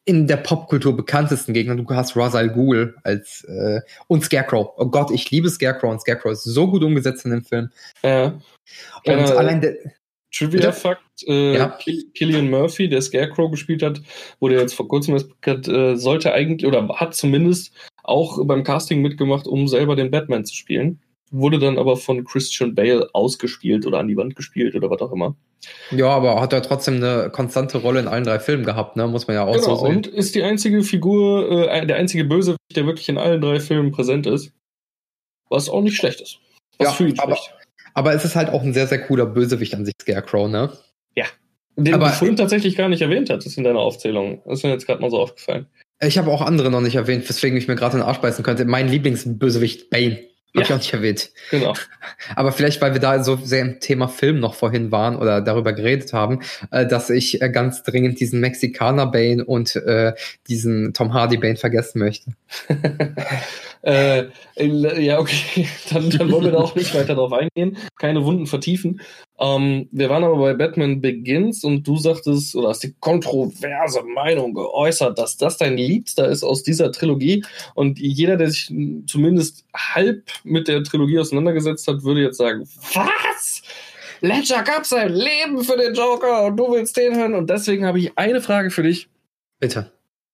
in der Popkultur bekanntesten Gegner. Du hast Ra's al Ghul als äh, und Scarecrow. Oh Gott, ich liebe Scarecrow und Scarecrow ist so gut umgesetzt in dem Film. Ja. Und äh, allein der Trivia-Fakt, äh, ja. Killian Murphy, der Scarecrow gespielt hat, wurde jetzt vor kurzem erst bekannt, äh, sollte eigentlich oder hat zumindest auch beim Casting mitgemacht, um selber den Batman zu spielen wurde dann aber von Christian Bale ausgespielt oder an die Wand gespielt oder was auch immer. Ja, aber hat er trotzdem eine konstante Rolle in allen drei Filmen gehabt, ne? Muss man ja auch genau, so sehen. Und ist die einzige Figur, äh, der einzige Bösewicht, der wirklich in allen drei Filmen präsent ist. Was auch nicht schlecht ist. Was ja, für ihn aber. Aber es ist halt auch ein sehr, sehr cooler Bösewicht an sich, Scarecrow, ne? Ja. Den aber, du vorhin tatsächlich gar nicht erwähnt hattest in deiner Aufzählung. Das ist mir jetzt gerade mal so aufgefallen. Ich habe auch andere noch nicht erwähnt, weswegen ich mir gerade den Arsch beißen könnte. Mein Lieblingsbösewicht, Bane. Hab ja. ich auch nicht erwähnt. Genau. [LAUGHS] Aber vielleicht, weil wir da so sehr im Thema Film noch vorhin waren oder darüber geredet haben, äh, dass ich äh, ganz dringend diesen Mexikaner Bane und äh, diesen Tom Hardy Bane vergessen möchte. [LAUGHS] äh, ja, okay, [LAUGHS] dann, dann wollen wir da auch nicht weiter drauf eingehen, keine Wunden vertiefen. Ähm, wir waren aber bei Batman Begins und du sagtest, oder hast die kontroverse Meinung geäußert, dass das dein Liebster ist aus dieser Trilogie. Und jeder, der sich zumindest halb mit der Trilogie auseinandergesetzt hat, würde jetzt sagen, was? Ledger gab sein Leben für den Joker und du willst den hören. Und deswegen habe ich eine Frage für dich. Bitte.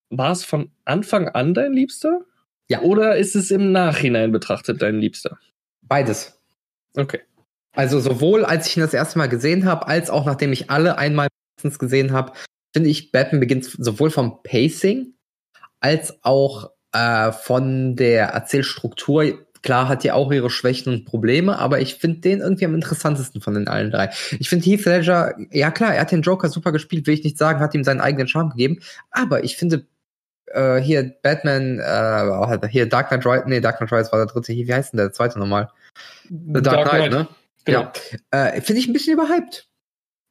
War es von Anfang an dein Liebster? Ja. Oder ist es im Nachhinein betrachtet dein Liebster? Beides. Okay. Also sowohl als ich ihn das erste Mal gesehen habe, als auch nachdem ich alle einmal gesehen habe, finde ich Batman beginnt sowohl vom Pacing als auch äh, von der Erzählstruktur. Klar hat die auch ihre Schwächen und Probleme, aber ich finde den irgendwie am interessantesten von den allen drei. Ich finde Heath Ledger, ja klar, er hat den Joker super gespielt, will ich nicht sagen, hat ihm seinen eigenen Charme gegeben, aber ich finde äh, hier Batman, äh, hier Dark Knight Rises, nee, Dark Knight Rises war der dritte, hier, wie heißt denn der zweite nochmal? The Dark, Dark Knight, Knight, ne? Genau. Ja. Äh, finde ich ein bisschen überhyped.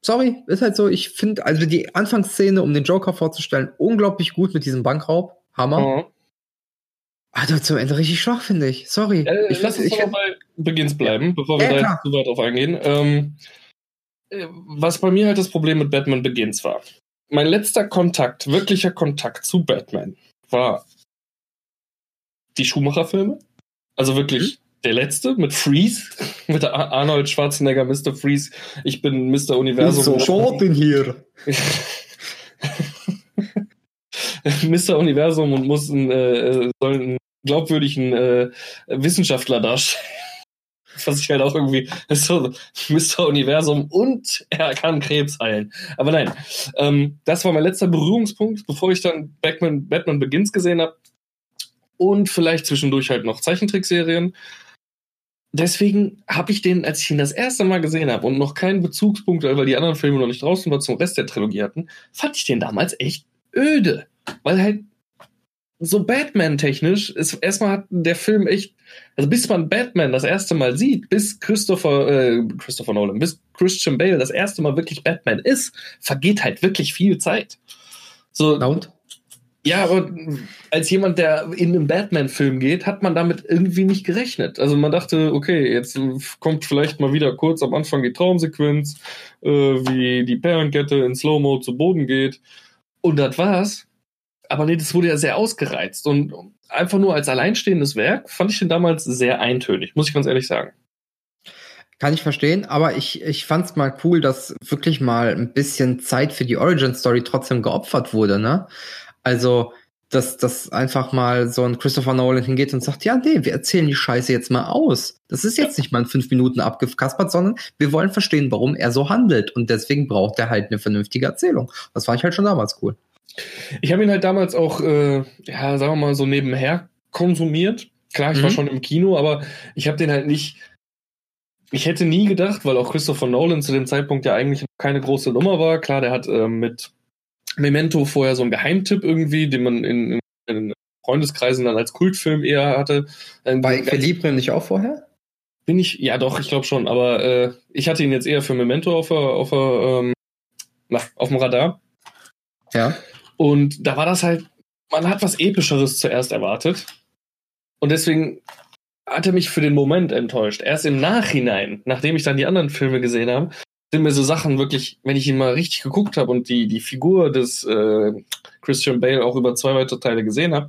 Sorry, ist halt so. Ich finde, also die Anfangsszene, um den Joker vorzustellen, unglaublich gut mit diesem Bankraub. Hammer. Mhm. Aber zum Ende richtig schwach, finde ich. Sorry. Äh, ich lass uns ich, bei Begins bleiben, ja. bevor wir ja, da zu weit drauf eingehen. Ähm, äh, was bei mir halt das Problem mit Batman Begins war. Mein letzter Kontakt, wirklicher Kontakt zu Batman, war die Schumacher-Filme. Also wirklich mhm der letzte mit Freeze, mit Arnold Schwarzenegger, Mr. Freeze. Ich bin Mr. Universum. So short in hier. [LAUGHS] Mr. Universum und muss einen, äh, soll einen glaubwürdigen äh, Wissenschaftler darstellen. Was ich halt auch irgendwie so Mr. Universum und er kann Krebs heilen. Aber nein, ähm, das war mein letzter Berührungspunkt, bevor ich dann Batman, Batman Begins gesehen habe. Und vielleicht zwischendurch halt noch Zeichentrickserien deswegen habe ich den, als ich ihn das erste Mal gesehen habe und noch keinen Bezugspunkt, weil die anderen Filme noch nicht draußen waren, zum Rest der Trilogie hatten, fand ich den damals echt öde. Weil halt so Batman-technisch erstmal hat der Film echt, also bis man Batman das erste Mal sieht, bis Christopher, äh, Christopher Nolan, bis Christian Bale das erste Mal wirklich Batman ist, vergeht halt wirklich viel Zeit. So, und? Ja, aber als jemand, der in einen Batman-Film geht, hat man damit irgendwie nicht gerechnet. Also man dachte, okay, jetzt kommt vielleicht mal wieder kurz am Anfang die Traumsequenz, äh, wie die Perlenkette in Slow-Mo zu Boden geht. Und das war's. Aber nee, das wurde ja sehr ausgereizt. Und einfach nur als alleinstehendes Werk fand ich den damals sehr eintönig, muss ich ganz ehrlich sagen. Kann ich verstehen, aber ich, ich fand es mal cool, dass wirklich mal ein bisschen Zeit für die Origin-Story trotzdem geopfert wurde, ne? Also, dass, dass einfach mal so ein Christopher Nolan hingeht und sagt, ja, nee, wir erzählen die Scheiße jetzt mal aus. Das ist jetzt nicht mal in fünf Minuten abgekaspert, sondern wir wollen verstehen, warum er so handelt. Und deswegen braucht er halt eine vernünftige Erzählung. Das fand ich halt schon damals cool. Ich habe ihn halt damals auch, äh, ja, sagen wir mal, so nebenher konsumiert. Klar, ich mhm. war schon im Kino, aber ich habe den halt nicht. Ich hätte nie gedacht, weil auch Christopher Nolan zu dem Zeitpunkt ja eigentlich keine große Nummer war. Klar, der hat äh, mit Memento vorher so ein Geheimtipp irgendwie, den man in, in Freundeskreisen dann als Kultfilm eher hatte. War Equilibrium nicht auch vorher? Bin ich, ja doch, ich glaube schon, aber äh, ich hatte ihn jetzt eher für Memento auf, auf, ähm, na, auf dem Radar. Ja. Und da war das halt, man hat was Epischeres zuerst erwartet. Und deswegen hat er mich für den Moment enttäuscht. Erst im Nachhinein, nachdem ich dann die anderen Filme gesehen habe, sind mir so Sachen wirklich, wenn ich ihn mal richtig geguckt habe und die, die Figur des äh, Christian Bale auch über zwei weitere Teile gesehen habe,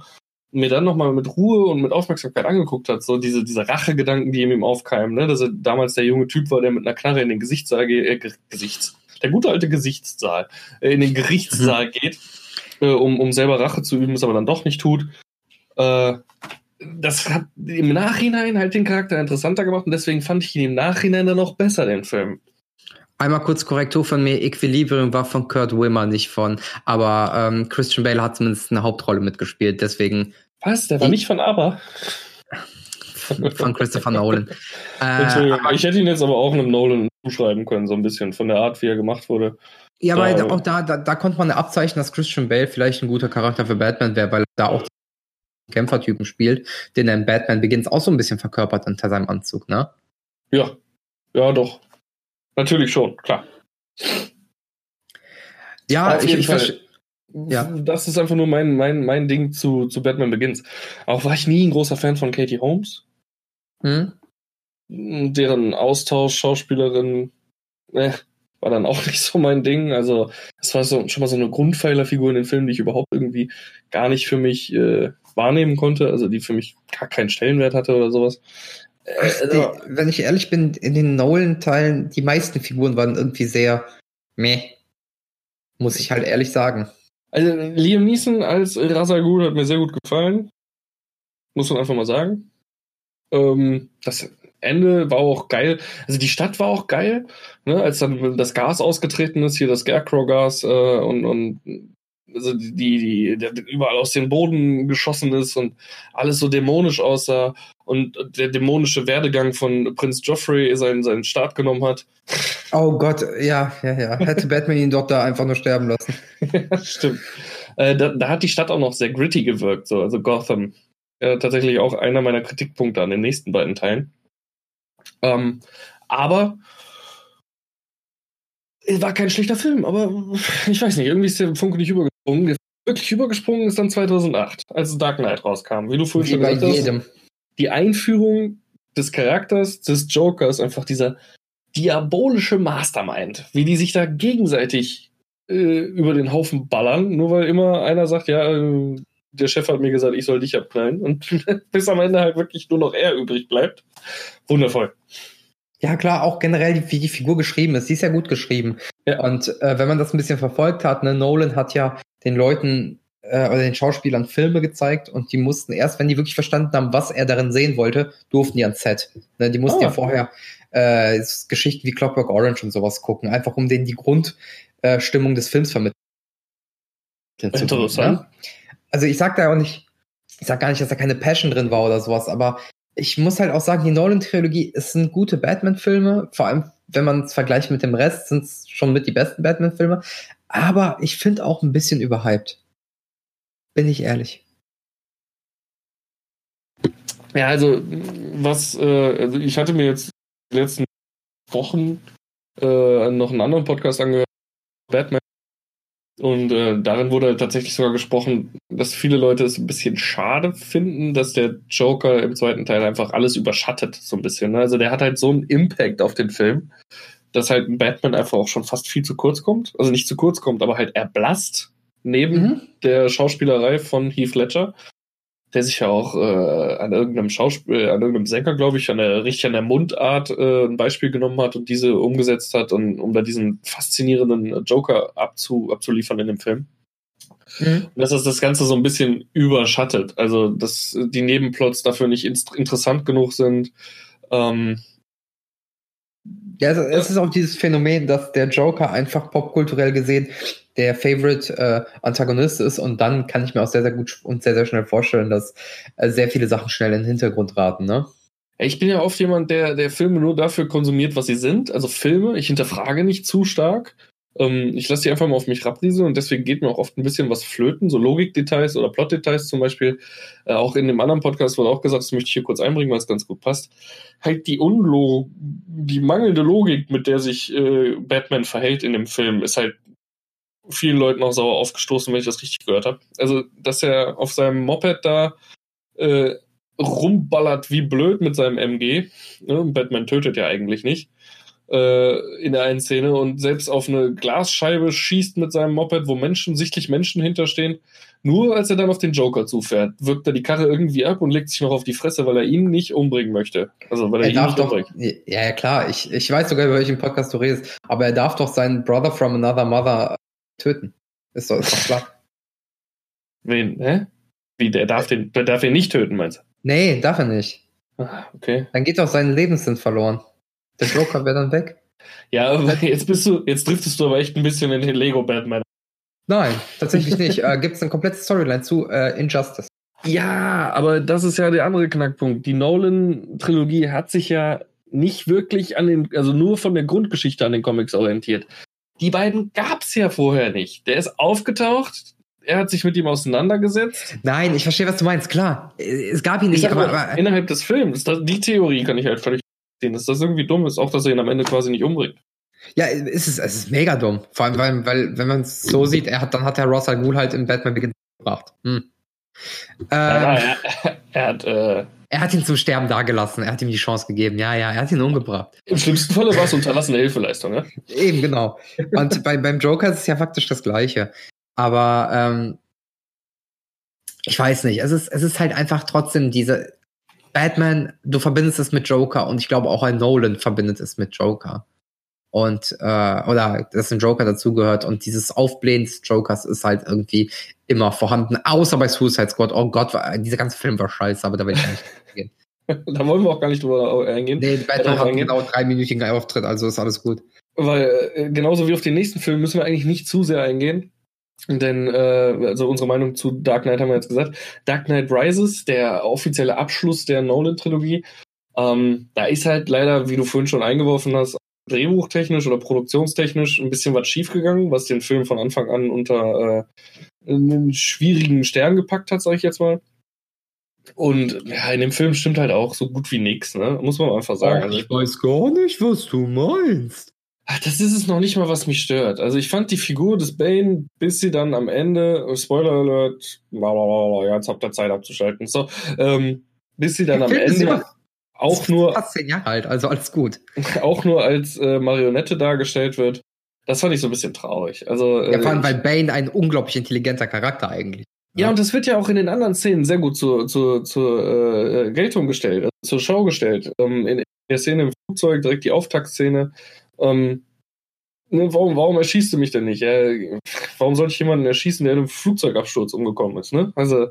mir dann nochmal mit Ruhe und mit Aufmerksamkeit angeguckt hat, so diese, diese Rachegedanken, die in ihm aufkeimen, ne? dass er damals der junge Typ war, der mit einer Knarre in den Gerichtssaal geht, äh, Gesichts, der gute alte Gesichtssaal, äh, in den Gerichtssaal mhm. geht, äh, um, um selber Rache zu üben, es aber dann doch nicht tut. Äh, das hat im Nachhinein halt den Charakter interessanter gemacht und deswegen fand ich ihn im Nachhinein dann noch besser, den Film. Einmal kurz Korrektur von mir, Equilibrium war von Kurt Wimmer, nicht von, aber ähm, Christian Bale hat zumindest eine Hauptrolle mitgespielt, deswegen. Was? Der war nicht von Aber? von Christopher Nolan. [LAUGHS] Äh, Entschuldigung, ich hätte ihn jetzt aber auch einem Nolan zuschreiben können, so ein bisschen von der Art, wie er gemacht wurde. Ja, aber da, auch da, da, da konnte man abzeichnen, dass Christian Bale vielleicht ein guter Charakter für Batman wäre, weil er da auch Kämpfertypen spielt, den er in Batman Begins auch so ein bisschen verkörpert unter seinem Anzug, ne? Ja, ja, doch. Natürlich schon, klar. Ja, ich, ich verstehe. Ja. Das ist einfach nur mein, mein, mein Ding zu, zu Batman Begins. Auch war ich nie ein großer Fan von Katie Holmes. Hm? Deren Austausch, Schauspielerin, äh, war dann auch [LAUGHS] nicht so mein Ding. Also, es war so, schon mal so eine Grundpfeilerfigur in den Filmen, die ich überhaupt irgendwie gar nicht für mich äh, wahrnehmen konnte. Also, die für mich gar keinen Stellenwert hatte oder sowas. Äh, die, wenn ich ehrlich bin, in den Nolan-Teilen, die meisten Figuren waren irgendwie sehr meh. Muss ich halt ehrlich sagen. Also Liam Neeson als Razagul hat mir sehr gut gefallen. Muss man einfach mal sagen. Ähm, das Ende war auch geil. Also die Stadt war auch geil, ne? als dann das Gas ausgetreten ist, hier das Scarecrow-Gas äh, und, und also die, die, der überall aus dem Boden geschossen ist und alles so dämonisch aussah und der dämonische Werdegang von Prinz Joffrey seinen, seinen Start genommen hat. Oh Gott, ja, ja, ja. Hätte Batman ihn doch da einfach nur sterben lassen. ja, [LAUGHS] stimmt. Äh, da, da, hat die Stadt auch noch sehr gritty gewirkt, so, also Gotham. Äh, tatsächlich auch einer meiner Kritikpunkte an den nächsten beiden Teilen. Ähm, aber es war kein schlechter Film, aber ich weiß nicht, irgendwie ist der Funke nicht übergesprungen. Wirklich übergesprungen ist dann 2008, als Dark Knight rauskam. Wie du vorhin schon gesagt hast. Die Einführung des Charakters des Jokers, einfach dieser diabolische Mastermind, wie die sich da gegenseitig äh, über den Haufen ballern, nur weil immer einer sagt, ja, äh, der Chef hat mir gesagt, ich soll dich abknallen und [LAUGHS] bis am Ende halt wirklich nur noch er übrig bleibt. Wundervoll. Ja, klar, auch generell, wie die Figur geschrieben ist. Sie ist ja gut geschrieben. Ja. Und äh, wenn man das ein bisschen verfolgt hat, ne, Nolan hat ja den Leuten äh, oder den Schauspielern Filme gezeigt und die mussten erst, wenn die wirklich verstanden haben, was er darin sehen wollte, durften die ans Set. Ne, die mussten oh. ja vorher äh, Geschichten wie Clockwork Orange und sowas gucken, einfach um denen die Grundstimmung äh, des Films vermitteln. Interessant. Ne? Also ich sag da auch nicht, ich sag gar nicht, dass da keine Passion drin war oder sowas, aber ich muss halt auch sagen, die Nolan-Trilogie sind gute Batman-Filme, vor allem wenn man es vergleicht mit dem Rest, sind es schon mit die besten Batman-Filme. Aber ich finde auch ein bisschen überhyped. Bin ich ehrlich. Ja, also was, äh, also ich hatte mir jetzt die letzten Wochen äh, noch einen anderen Podcast angehört, Batman und äh, darin wurde tatsächlich sogar gesprochen, dass viele Leute es ein bisschen schade finden, dass der Joker im zweiten Teil einfach alles überschattet, so ein bisschen. Ne? Also der hat halt so einen Impact auf den Film, dass halt Batman einfach auch schon fast viel zu kurz kommt. Also nicht zu kurz kommt, aber halt erblasst neben mhm. der Schauspielerei von Heath Ledger der sich ja auch äh, an irgendeinem Schauspiel, an irgendeinem Sänger, glaube ich, an der richtig an der Mundart äh, ein Beispiel genommen hat und diese umgesetzt hat, und, um da diesen faszinierenden Joker abzu, abzuliefern in dem Film. Mhm. Und dass das das Ganze so ein bisschen überschattet. Also, dass die Nebenplots dafür nicht interessant genug sind. Ähm, ja, also es ist auch dieses Phänomen, dass der Joker einfach popkulturell gesehen der Favorite äh, Antagonist ist und dann kann ich mir auch sehr, sehr gut und sehr, sehr schnell vorstellen, dass äh, sehr viele Sachen schnell in den Hintergrund raten, ne? Ich bin ja oft jemand, der, der Filme nur dafür konsumiert, was sie sind. Also Filme, ich hinterfrage nicht zu stark. Ähm, ich lasse die einfach mal auf mich rabrieseln und deswegen geht mir auch oft ein bisschen was flöten, so Logikdetails oder Plotdetails zum Beispiel. Äh, auch in dem anderen Podcast wurde auch gesagt, das möchte ich hier kurz einbringen, weil es ganz gut passt. Halt die Unlog, die mangelnde Logik, mit der sich äh, Batman verhält in dem Film, ist halt vielen Leuten auch sauer aufgestoßen, wenn ich das richtig gehört habe. Also, dass er auf seinem Moped da äh, rumballert wie blöd mit seinem MG. Ne? Batman tötet ja eigentlich nicht äh, in der einen Szene und selbst auf eine Glasscheibe schießt mit seinem Moped, wo Menschen, sichtlich Menschen hinterstehen. Nur als er dann auf den Joker zufährt, wirkt er die Karre irgendwie ab und legt sich noch auf die Fresse, weil er ihn nicht umbringen möchte. Also weil er, er ihn nicht doch, umbringt. Ja, ja, klar. Ich, ich weiß sogar, über welchen Podcast du redest. Aber er darf doch seinen Brother from another mother töten. Ist doch, ist doch klar. Wen, hä? Wie, der darf den, der darf ihn nicht töten, meinst du? Nee, darf er nicht. Ah, okay. Dann geht doch sein Lebenssinn verloren. Der Joker wäre dann weg. Ja, aber jetzt bist du, jetzt driftest du aber echt ein bisschen in den Lego Batman. Nein, tatsächlich nicht. äh, Gibt es eine komplette Storyline zu äh, Injustice. Ja, aber das ist ja der andere Knackpunkt. Die Nolan-Trilogie hat sich ja nicht wirklich an den, also nur von der Grundgeschichte an den Comics orientiert. Die beiden gab's ja vorher nicht. Der ist aufgetaucht, er hat sich mit ihm auseinandergesetzt. Nein, ich verstehe, was du meinst, klar. Es gab ihn nicht, aber, aber, Innerhalb des Films, die Theorie kann ich halt völlig sehen, dass das irgendwie dumm ist, auch dass er ihn am Ende quasi nicht umbringt. Ja, es ist, es ist mega dumm. Vor allem, weil, weil wenn man es so sieht, er hat, dann hat der Ross Al Ghul halt in Batman Begins gebracht. Hm. Ähm, ja, er, er, hat, äh, er hat ihn zum Sterben dagelassen. Er hat ihm die Chance gegeben. Ja, ja, er hat ihn umgebracht. Im schlimmsten Falle war es unterlassene Hilfeleistung, ne? Eben, genau. Und [LAUGHS] bei, beim Joker ist es ja faktisch das Gleiche. Aber ähm, ich weiß nicht. Es ist, es ist halt einfach trotzdem diese Batman, du verbindest es mit Joker und ich glaube auch ein Nolan verbindet es mit Joker. Und, äh, oder dass ein Joker dazugehört und dieses Aufblähen des Jokers ist halt irgendwie immer vorhanden, außer bei Suicide Squad. Oh Gott, dieser ganze Film war scheiße, aber da will ich nicht [LAUGHS] gehen. da wollen wir auch gar nicht drüber eingehen. Nee, Batman hat eingehen. genau dreiminütigen Auftritt, also ist alles gut. Weil äh, genauso wie auf den nächsten Film müssen wir eigentlich nicht zu sehr eingehen. Denn, äh, also unsere Meinung zu Dark Knight haben wir jetzt gesagt. Dark Knight Rises, der offizielle Abschluss der Nolan-Trilogie, ähm, da ist halt leider, wie du vorhin schon eingeworfen hast, drehbuchtechnisch oder produktionstechnisch ein bisschen was schiefgegangen, was den Film von Anfang an unter äh, einen schwierigen Stern gepackt hat, sag ich jetzt mal. Und ja, in dem Film stimmt halt auch so gut wie nichts, ne? Muss man einfach sagen. Ach, ich weiß gar nicht, was du meinst. Ach, das ist es noch nicht mal, was mich stört. Also ich fand die Figur des Bane, bis sie dann am Ende, Spoiler Alert, blablabla, ja, jetzt habt ihr Zeit abzuschalten, so, ähm, bis sie dann am Ende auch nur fast zehn Jahre alt, also alles gut. [LAUGHS] Auch nur als äh, Marionette dargestellt wird. Das fand ich so ein bisschen traurig. Also ja, vor allem, äh, weil Bane ein unglaublich intelligenter Charakter eigentlich. Ja, und das wird ja auch in den anderen Szenen sehr gut zur, zur, zur äh, Geltung gestellt, also zur Schau gestellt. Ähm, in, der Szene im Flugzeug, direkt die Auftaktszene, ähm, ne, warum, warum erschießt du mich denn nicht? Äh, warum soll ich jemanden erschießen, der in einem Flugzeugabsturz umgekommen ist? Ne? Also,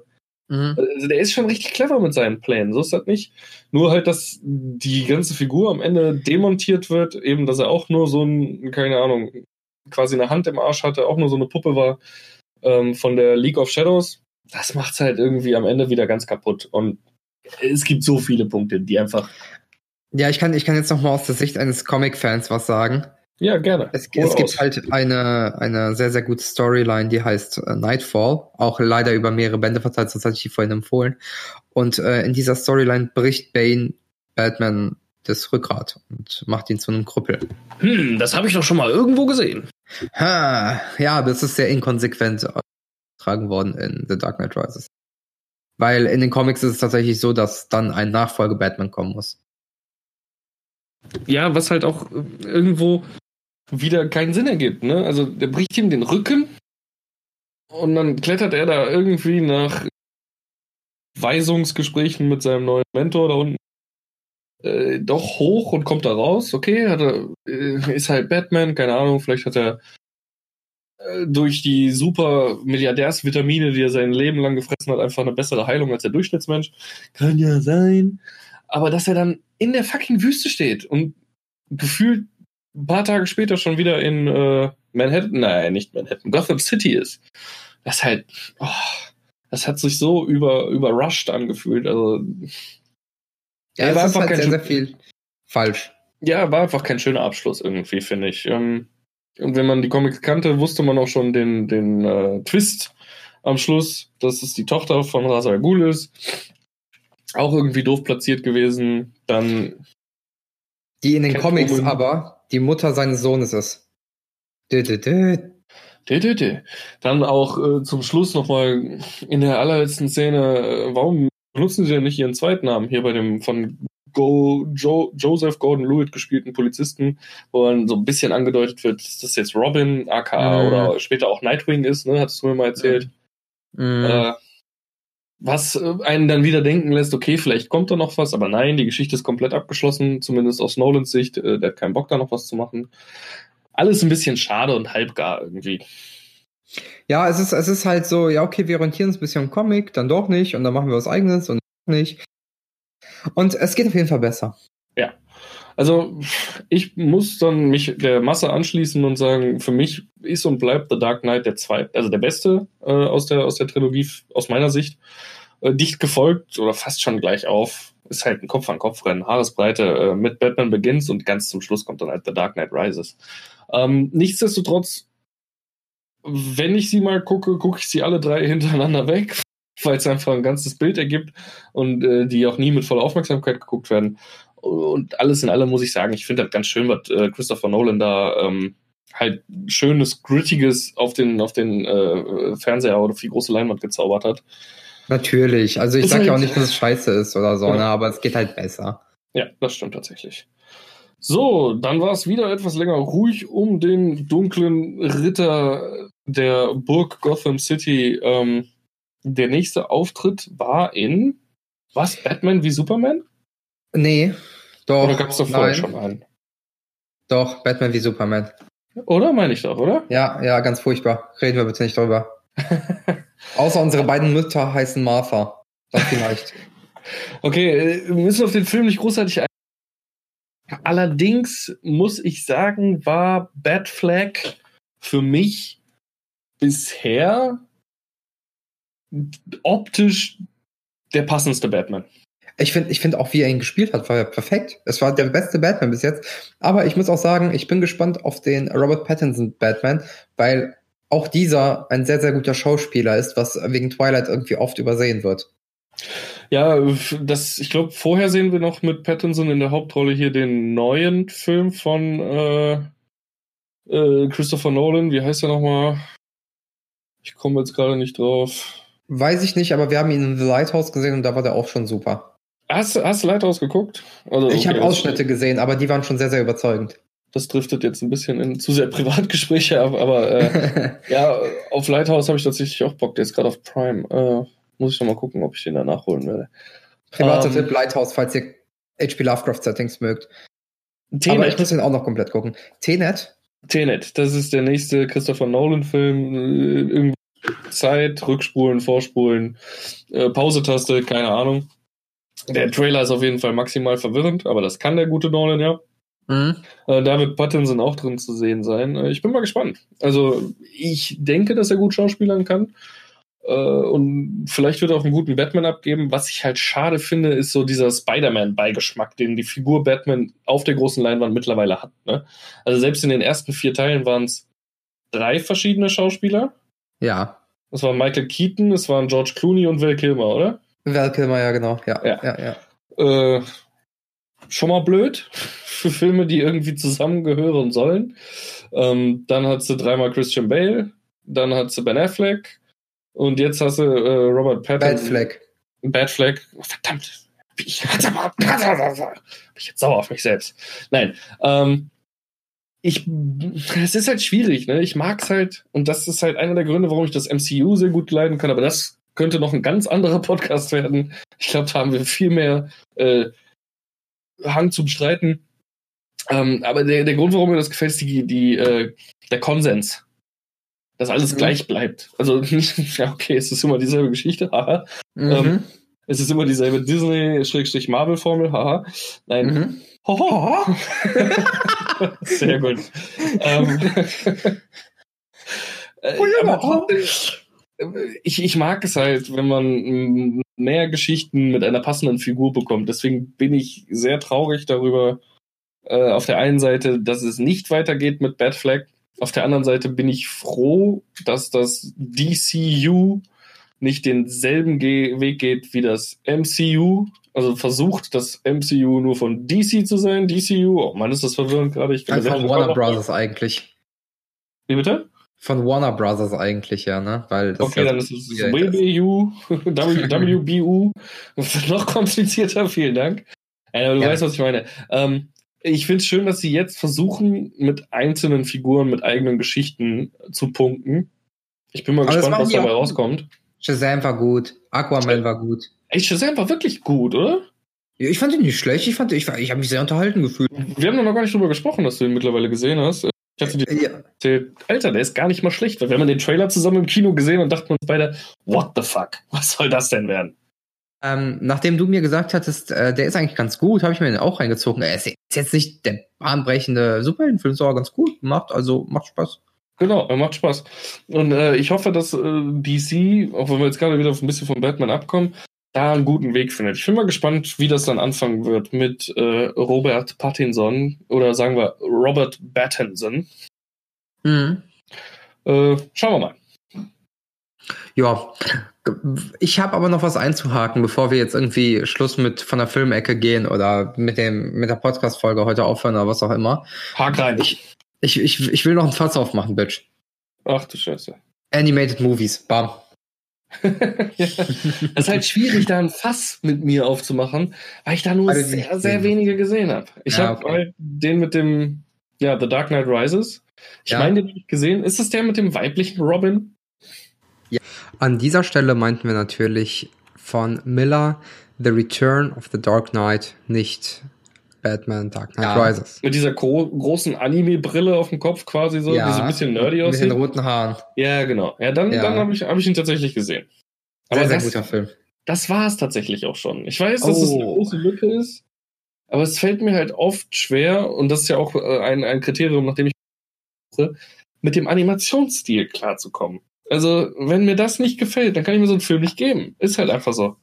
mhm. also, der ist schon richtig clever mit seinen Plänen. So ist das nicht. Nur halt, dass die ganze Figur am Ende demontiert wird, eben, dass er auch nur so ein, keine Ahnung, quasi eine Hand im Arsch hatte, auch nur so eine Puppe war ähm, von der League of Shadows. Das macht's halt irgendwie am Ende wieder ganz kaputt. Und es gibt so viele Punkte, die einfach. Ja, ich kann, ich kann jetzt noch mal aus der Sicht eines Comic-Fans was sagen. Ja, gerne. Es, es gibt halt eine, eine sehr, sehr gute Storyline, die heißt äh, Nightfall. Auch leider über mehrere Bände verteilt, sonst hatte ich die vorhin empfohlen. Und äh, in dieser Storyline bricht Bane Batman das Rückgrat und macht ihn zu einem Krüppel. Hm, das habe ich doch schon mal irgendwo gesehen. Ha, ja, das ist sehr inkonsequent getragen worden in The Dark Knight Rises. Weil in den Comics ist es tatsächlich so, dass dann ein Nachfolge Batman kommen muss. Ja, was halt auch irgendwo wieder keinen Sinn ergibt, ne? Also der bricht ihm den Rücken und dann klettert er da irgendwie nach Weisungsgesprächen mit seinem neuen Mentor da unten äh, doch hoch und kommt da raus. Okay, hat er, äh, ist halt Batman, keine Ahnung, vielleicht hat er äh, durch die super Milliardärsvitamine, die er sein Leben lang gefressen hat, einfach eine bessere Heilung als der Durchschnittsmensch. Kann ja sein. Aber dass er dann in der fucking Wüste steht und gefühlt ein paar Tage später schon wieder in äh, Manhattan, nein, nicht Manhattan, Gotham City ist. Das halt, oh, das hat sich so über, überrushed angefühlt. Also, ja, es war einfach halt sehr, sehr viel falsch. Ja, war einfach kein schöner Abschluss irgendwie, finde ich. Ähm, und wenn man die Comics kannte, wusste man auch schon den, den äh, Twist am Schluss, dass es die Tochter von Ra's al Ghul ist. Auch irgendwie doof platziert gewesen. Dann. Die in den Comics Omen. aber die Mutter seines Sohnes ist. Dö, dö, dö. Dö, dö, dö. Dann auch äh, zum Schluss nochmal in der allerletzten Szene, äh, warum benutzen sie denn nicht ihren zweiten Namen hier bei dem von Go, jo, Joseph Gordon-Lewitt gespielten Polizisten, wo dann so ein bisschen angedeutet wird, dass das jetzt Robin, aka mhm. oder später auch Nightwing ist, ne, hattest du mir mal erzählt. Mhm. Äh, was äh, einen dann wieder denken lässt, okay, vielleicht kommt da noch was, aber nein, die Geschichte ist komplett abgeschlossen, zumindest aus Nolans Sicht. Äh, der hat keinen Bock, da noch was zu machen. Alles ein bisschen schade und halbgar irgendwie. Ja, es ist, es ist halt so, ja, okay, wir orientieren uns ein bisschen am Comic, dann doch nicht, und dann machen wir was eigenes und nicht. Und es geht auf jeden Fall besser. Ja. Also, ich muss dann mich der Masse anschließen und sagen, für mich ist und bleibt The Dark Knight der zweite, also der beste äh, aus, der, aus der Trilogie, aus meiner Sicht. Äh, dicht gefolgt oder fast schon gleich auf. Ist halt ein Kopf-an-Kopf-Rennen, Haaresbreite äh, mit Batman Begins und ganz zum Schluss kommt dann halt The Dark Knight Rises. Ähm, nichtsdestotrotz, wenn ich sie mal gucke, gucke ich sie alle drei [LAUGHS] hintereinander weg, weil es einfach ein ganzes Bild ergibt und äh, die auch nie mit voller Aufmerksamkeit geguckt werden. Und alles in allem muss ich sagen, ich finde das ganz schön, was äh, Christopher Nolan da ähm, halt schönes, grittiges auf den, auf den äh, Fernseher oder auf die große Leinwand gezaubert hat. Natürlich. Also ich sage halt, ja auch nicht, dass es scheiße ist oder so, ja. ne, aber es geht halt besser. Ja, das stimmt tatsächlich. So, dann war es wieder etwas länger ruhig um den dunklen Ritter der Burg Gotham City. Ähm, der nächste Auftritt war in was? Batman wie Superman? Nee, doch. Oder gab es da vorher schon einen? Doch, Batman wie Superman. Oder meine ich doch, oder? Ja, ja, ganz furchtbar. Reden wir bitte nicht drüber. [LAUGHS] Außer unsere beiden Mütter heißen Martha. Dann vielleicht. [LAUGHS] okay, äh, wir müssen auf den Film nicht großartig ein. Allerdings muss ich sagen, war Bad Flag für mich bisher optisch der passendste Batman. Ich finde ich finde auch, wie er ihn gespielt hat, war ja perfekt. Es war der beste Batman bis jetzt. Aber ich muss auch sagen, ich bin gespannt auf den Robert Pattinson Batman, weil auch dieser ein sehr, sehr guter Schauspieler ist, was wegen Twilight irgendwie oft übersehen wird. Ja, das, ich glaube, vorher sehen wir noch mit Pattinson in der Hauptrolle hier den neuen Film von äh, äh, Christopher Nolan. Wie heißt der nochmal? Ich komme jetzt gerade nicht drauf. Weiß ich nicht, aber wir haben ihn in The Lighthouse gesehen und da war der auch schon super. Hast, hast du Lighthouse geguckt? Also, ich okay, habe Ausschnitte gesehen, aber die waren schon sehr, sehr überzeugend. Das driftet jetzt ein bisschen in zu sehr [LAUGHS] Privatgespräche ab, aber äh, [LAUGHS] ja, auf Lighthouse habe ich tatsächlich auch Bock. Der ist gerade auf Prime. Äh, muss ich noch mal gucken, ob ich den da nachholen werde. Privater um, ähm, Tipp, Lighthouse, falls ihr HP Lovecraft Settings mögt. Tenet. Aber ich muss den auch noch komplett gucken. Tenet? Tenet, das ist der nächste Christopher Nolan-Film. Äh, irgendwie Zeit, Rückspulen, Vorspulen, äh, Pause-Taste, keine Ahnung. Der Trailer ist auf jeden Fall maximal verwirrend, aber das kann der gute Nolan ja. Mhm. Äh, David Pattinson auch drin zu sehen sein. Äh, ich bin mal gespannt. Also ich denke, dass er gut schauspielern kann. Äh, und vielleicht wird er auch einen guten Batman abgeben. Was ich halt schade finde, ist so dieser Spider-Man-Beigeschmack, den die Figur Batman auf der großen Leinwand mittlerweile hat. Ne? Also selbst in den ersten vier Teilen waren es drei verschiedene Schauspieler. Ja. Es war Michael Keaton, es waren George Clooney und Val Kilmer, oder? Val Kilmer, ja, genau. Ja, ja, ja. ja. Äh, schon mal blöd für Filme, die irgendwie zusammengehören sollen. Ähm, dann hat sie dreimal Christian Bale, dann hat sie Ben Affleck und jetzt hast du äh, Robert Pattinson. Bad Flag. Bad Flag. Oh, verdammt. Ich, [LAUGHS] bin ich jetzt sauer auf mich selbst. Nein. Ähm, ich, es ist halt schwierig, ne? Ich mag's halt, und das ist halt einer der Gründe, warum ich das MCU sehr gut leiden kann, aber das könnte noch ein ganz anderer Podcast werden. Ich glaube, da haben wir viel mehr äh, Hang zum Streiten. Ähm, aber der, der Grund, warum mir das gefällt, ist die, die, äh, der Konsens. Dass alles mhm. gleich bleibt. Also [LAUGHS] ja, okay, es ist immer dieselbe Geschichte, haha. Mhm. Ähm, es ist immer dieselbe Disney-Marvel-Formel, haha. Nein. Mhm. Hoho. [LAUGHS] Sehr gut. ähm, [LAUGHS] äh, aber ich, ich mag es halt, wenn man mehr Geschichten mit einer passenden Figur bekommt. Deswegen bin ich sehr traurig darüber, äh, auf der einen Seite, dass es nicht weitergeht mit Bad Flag. Auf der anderen Seite bin ich froh, dass das DCU nicht denselben Ge Weg geht wie das MCU. Also versucht, das MCU nur von DC zu sein. DCU, oh Mann, ist das verwirrend gerade. Ich also von Warner Brothers eigentlich. Wie bitte? Von Warner Brothers eigentlich, ja, ne? Weil okay, ja dann ist es WBU, [LAUGHS] WBU, [LAUGHS] [LAUGHS] noch komplizierter, vielen Dank. Äh, du ja. weißt, was ich meine. Ähm, ich finde es schön, dass sie jetzt versuchen, mit einzelnen Figuren, mit eigenen Geschichten zu punkten. Ich bin mal Aber gespannt, was dabei rauskommt. Shazam war gut, Aquaman war gut. Ey, Shazam war wirklich gut, oder? Ich fand ihn nicht schlecht. Ich fand, ich, ich habe mich sehr unterhalten gefühlt. Wir haben noch gar nicht drüber gesprochen, dass du ihn mittlerweile gesehen hast. Ich hatte dir ja. erzählt, Alter, der ist gar nicht mal schlecht. Weil wir haben den Trailer zusammen im Kino gesehen und dachten uns beide, what the fuck? Was soll das denn werden? Ähm, nachdem du mir gesagt hattest, äh, der ist eigentlich ganz gut, habe ich mir den auch reingezogen. Er ist jetzt nicht der bahnbrechende Superheldenfilm, aber ganz gut gemacht, also macht Spaß. Genau, er macht Spaß. Und äh, ich hoffe, dass äh, DC, auch wenn wir jetzt gerade wieder ein bisschen von Batman abkommen, da einen guten Weg findet. Ich bin mal gespannt, wie das dann anfangen wird mit äh, Robert Pattinson oder sagen wir Robert Pattinson. Mhm. Äh, schauen wir mal. Ja, ich habe aber noch was einzuhaken, bevor wir jetzt irgendwie Schluss mit von der Filmecke gehen oder mit dem mit der Podcast-Folge heute aufhören oder was auch immer. Hak rein. Ich, ich, ich, ich will noch ein Fass aufmachen, Bitch. Ach du Scheiße. Animated Movies, bam. [LAUGHS] ja. Das ist halt schwierig, da ein Fass mit mir aufzumachen, weil ich da nur also sehr, sehr wenige gesehen habe. Ich ja, habe okay. halt den mit dem, ja, The Dark Knight Rises. Ich ja. meine, den habe ich gesehen. Ist das der mit dem weiblichen Robin? Ja. An dieser Stelle meinten wir natürlich von Miller The Return of the Dark Knight, nicht Batman Dark Knight ja, Rises. Mit dieser gro großen Anime-Brille auf dem Kopf quasi so, ja, die so ein bisschen nerdy aussieht. Mit den roten Haaren. Ja, genau. Ja, dann, ja. dann habe ich, hab ich ihn tatsächlich gesehen. Aber sehr, sehr das, guter Film. Das war es tatsächlich auch schon. Ich weiß, dass oh. es eine oh. große Lücke ist, aber es fällt mir halt oft schwer, und das ist ja auch äh, ein, ein Kriterium, nach dem ich mit dem Animationsstil klarzukommen. Also, wenn mir das nicht gefällt, dann kann ich mir so einen Film nicht geben. Ist halt einfach so.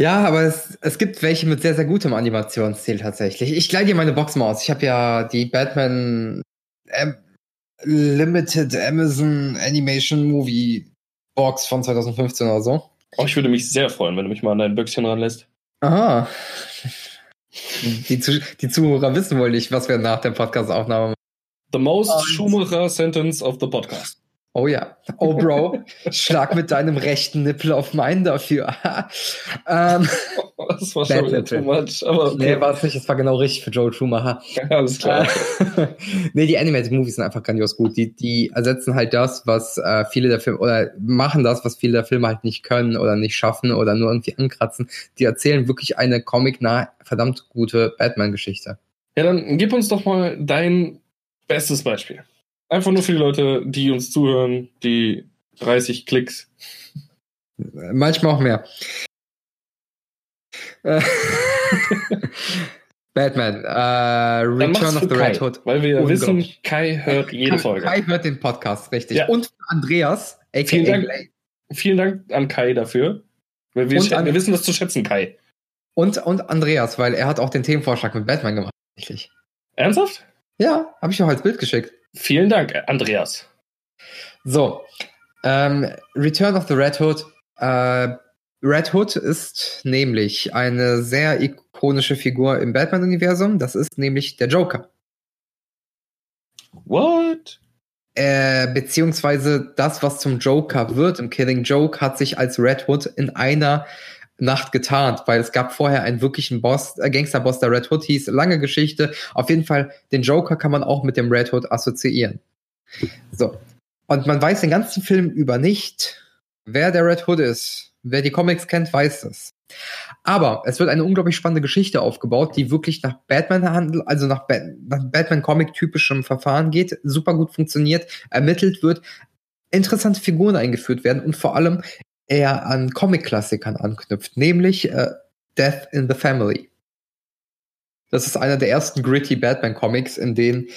Ja, aber es, es gibt welche mit sehr, sehr gutem Animationsstil tatsächlich. Ich leih dir meine Box mal aus. Ich habe ja die Batman ähm, Limited Amazon Animation Movie Box von 2015 oder so. Oh, ich würde mich sehr freuen, wenn du mich mal an dein Böckchen ranlässt. Aha. Die, die Zuhörer wissen wohl nicht, was wir nach der Podcast-Aufnahme machen. The most Schumacher sentence of the podcast. Oh ja. Oh Bro, schlag mit deinem rechten Nippel auf meinen dafür. [LAUGHS] ähm, das war schon wieder too much. Aber okay. Nee, war es nicht. Es war genau richtig für Joel Schumacher. Ja, alles klar. [LAUGHS] nee, die Animated Movies sind einfach grandios gut. Die, die ersetzen halt das, was äh, viele der Filme, oder machen das, was viele der Filme halt nicht können oder nicht schaffen oder nur irgendwie ankratzen. Die erzählen wirklich eine comic-nah, verdammt gute Batman-Geschichte. Ja, dann gib uns doch mal dein Bestes Beispiel. Einfach nur für die Leute, die uns zuhören, die 30 Klicks. Manchmal auch mehr. Äh, [LAUGHS] Batman, äh, Return of the Kai, Red Hood. Weil wir wissen, Kai hört jede Kai, Folge. Kai hört den Podcast, richtig. Ja. Und Andreas, aka Vielen Dank. Vielen Dank an Kai dafür. Weil wir, an- wir wissen das zu schätzen, Kai. Und, und Andreas, weil er hat auch den Themenvorschlag mit Batman gemacht. Tatsächlich. Ernsthaft? Ja, habe ich auch als Bild geschickt. Vielen Dank, Andreas. So, ähm, Return of the Red Hood. Äh, Red Hood ist nämlich eine sehr ikonische Figur im Batman-Universum. Das ist nämlich der Joker. What? Äh, beziehungsweise das, was zum Joker wird im Killing Joke, hat sich als Red Hood in einer Nacht getarnt, weil es gab vorher einen wirklichen Boss, äh, Gangsterboss, der Red Hood hieß. Lange Geschichte. Auf jeden Fall, den Joker kann man auch mit dem Red Hood assoziieren. So. Und man weiß den ganzen Film über nicht, wer der Red Hood ist. Wer die Comics kennt, weiß es. Aber es wird eine unglaublich spannende Geschichte aufgebaut, die wirklich nach Batman handelt, also nach, ba nach Batman-Comic-typischem Verfahren geht, super gut funktioniert, ermittelt wird, interessante Figuren eingeführt werden und vor allem eher an Comic-Klassikern anknüpft, nämlich äh, Death in the Family. Das ist einer der ersten gritty Batman-Comics, in denen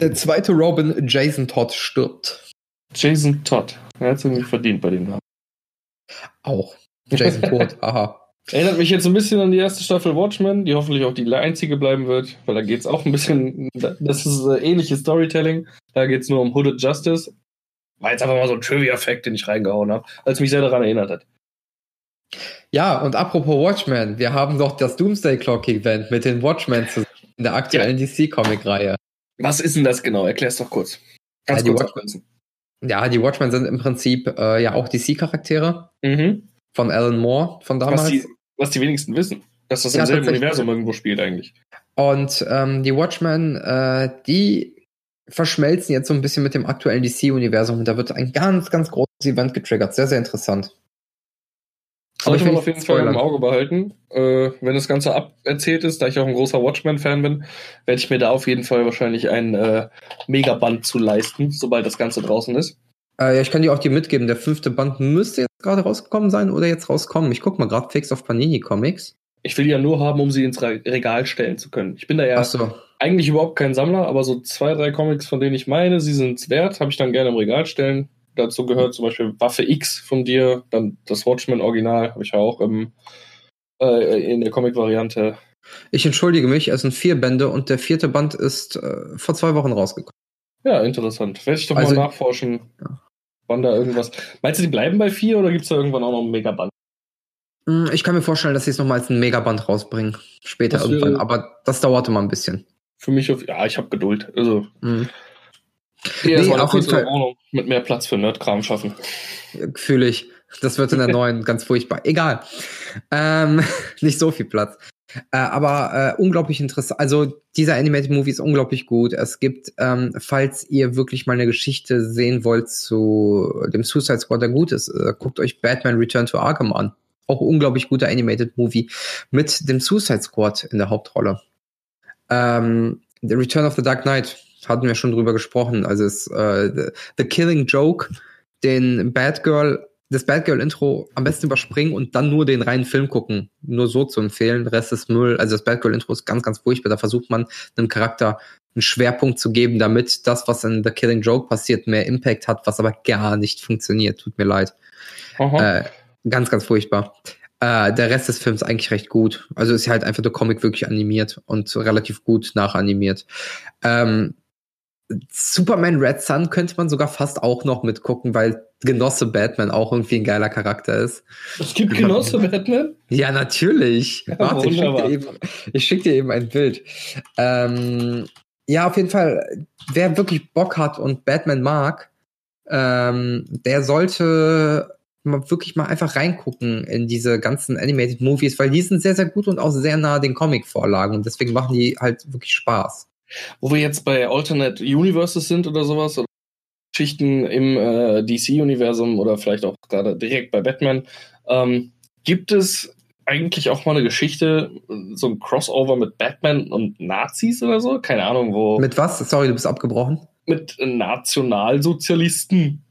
der zweite Robin Jason Todd stirbt. Jason Todd. Er hat es irgendwie verdient bei dem Namen. Auch. Jason Todd, [LAUGHS] aha. Erinnert mich jetzt ein bisschen an die erste Staffel Watchmen, die hoffentlich auch die einzige bleiben wird, weil da geht es auch ein bisschen, das ist äh, ähnliches Storytelling. Da geht es nur um Hooded Justice. War jetzt einfach mal so ein Trivia-Fact, den ich reingehauen habe, als mich sehr daran erinnert hat. Ja, und apropos Watchmen, wir haben doch das Doomsday Clock Event mit den Watchmen zusammen in der aktuellen DC-Comic-Reihe. Was ist denn das genau? Erklär's doch kurz. Ganz Ja, die kurz Watchmen- abkürzen. Ja, die Watchmen sind im Prinzip äh, ja auch DC-Charaktere Mhm. von Alan Moore von damals. Was, die, was die wenigsten wissen. Dass das Ja, im selben. Universum irgendwo spielt eigentlich. Und ähm, die Watchmen, äh, die verschmelzen jetzt so ein bisschen mit dem aktuellen DC-Universum und da wird ein ganz, ganz großes Event getriggert. Sehr, sehr interessant. Aber ich Sollte will man auf jeden Fall im. Auge behalten. Äh, wenn das Ganze aberzählt ist, da ich auch ein großer Watchmen-Fan bin, werde ich mir da auf jeden Fall wahrscheinlich ein äh, Megaband zu leisten, sobald das Ganze draußen ist. Äh, ja, ich kann dir auch die mitgeben. Der fünfte Band müsste jetzt gerade rausgekommen sein oder jetzt rauskommen. Ich guck mal gerade fix auf Panini Comics. Ich will die ja nur haben, um sie ins Re Regal stellen zu können. Ich bin da ja so. Eigentlich überhaupt kein Sammler, aber so zwei, drei Comics, von denen ich meine, sie sind es wert, habe ich dann gerne im Regal stellen. Dazu gehört zum Beispiel Waffe X von dir, dann das Watchmen-Original habe ich ja auch im, äh, in der Comic-Variante. Ich entschuldige mich, es sind vier Bände und der vierte Band ist äh, vor zwei Wochen rausgekommen. Ja, interessant. Werde ich doch Also- mal nachforschen, Ja. wann da irgendwas. Meinst du, die bleiben bei vier oder gibt es da irgendwann auch noch einen Megaband? Hm, Ich kann mir vorstellen, dass sie es nochmal als ein Megaband rausbringen. Später Das irgendwann. Aber das dauerte mal ein bisschen. Für mich auf. Ja, ich habe Geduld. Also, Hm. nee, Nee, auf jeden Fall. Wohnung mit mehr Platz für Nerdkram schaffen. Fühle ich. Das wird in der [LAUGHS] neuen ganz furchtbar. Egal. Ähm, [LAUGHS] nicht so viel Platz. Äh, aber äh, unglaublich interessant. Also dieser Animated Movie ist unglaublich gut. Es gibt, ähm, falls ihr wirklich mal eine Geschichte sehen wollt zu dem Suicide Squad, der gut ist, äh, guckt euch Batman Return to Arkham an. Auch unglaublich guter Animated Movie mit dem Suicide Squad in der Hauptrolle. Ähm, The Return of the Dark Knight hatten wir schon drüber gesprochen. Also es, äh, the, the Killing Joke, den Batgirl, das Batgirl-Intro am besten überspringen und dann nur den reinen Film gucken. Nur so zu empfehlen. Der Rest ist Müll. Also das Batgirl-Intro ist ganz, ganz furchtbar. Da versucht man einem Charakter einen Schwerpunkt zu geben, damit das, was in The Killing Joke passiert, mehr Impact hat, was aber gar nicht funktioniert. Tut mir leid. Äh, ganz, ganz furchtbar. Äh, der Rest des Films eigentlich recht gut. Also ist halt einfach der Comic wirklich animiert und relativ gut nachanimiert. Ähm, Superman Red Sun könnte man sogar fast auch noch mitgucken, weil Genosse Batman auch irgendwie ein geiler Charakter ist. es gibt Genosse Batman? Ja, natürlich. Ja, Warte, ich schicke dir, eben, ich schick dir eben ein Bild. Ähm, ja, auf jeden Fall, wer wirklich Bock hat und Batman mag, ähm, der sollte mal wirklich mal einfach reingucken in diese ganzen Animated Movies, weil die sind sehr, sehr gut und auch sehr nah den Comic-Vorlagen und deswegen machen die halt wirklich Spaß. Wo wir jetzt bei Alternate Universes sind oder sowas, oder Geschichten im äh, DC-Universum oder vielleicht auch gerade direkt bei Batman, ähm, gibt es eigentlich auch mal eine Geschichte, so ein Crossover mit Batman und Nazis oder so? Keine Ahnung, wo. Mit was? Sorry, du bist abgebrochen. Mit Nationalsozialisten.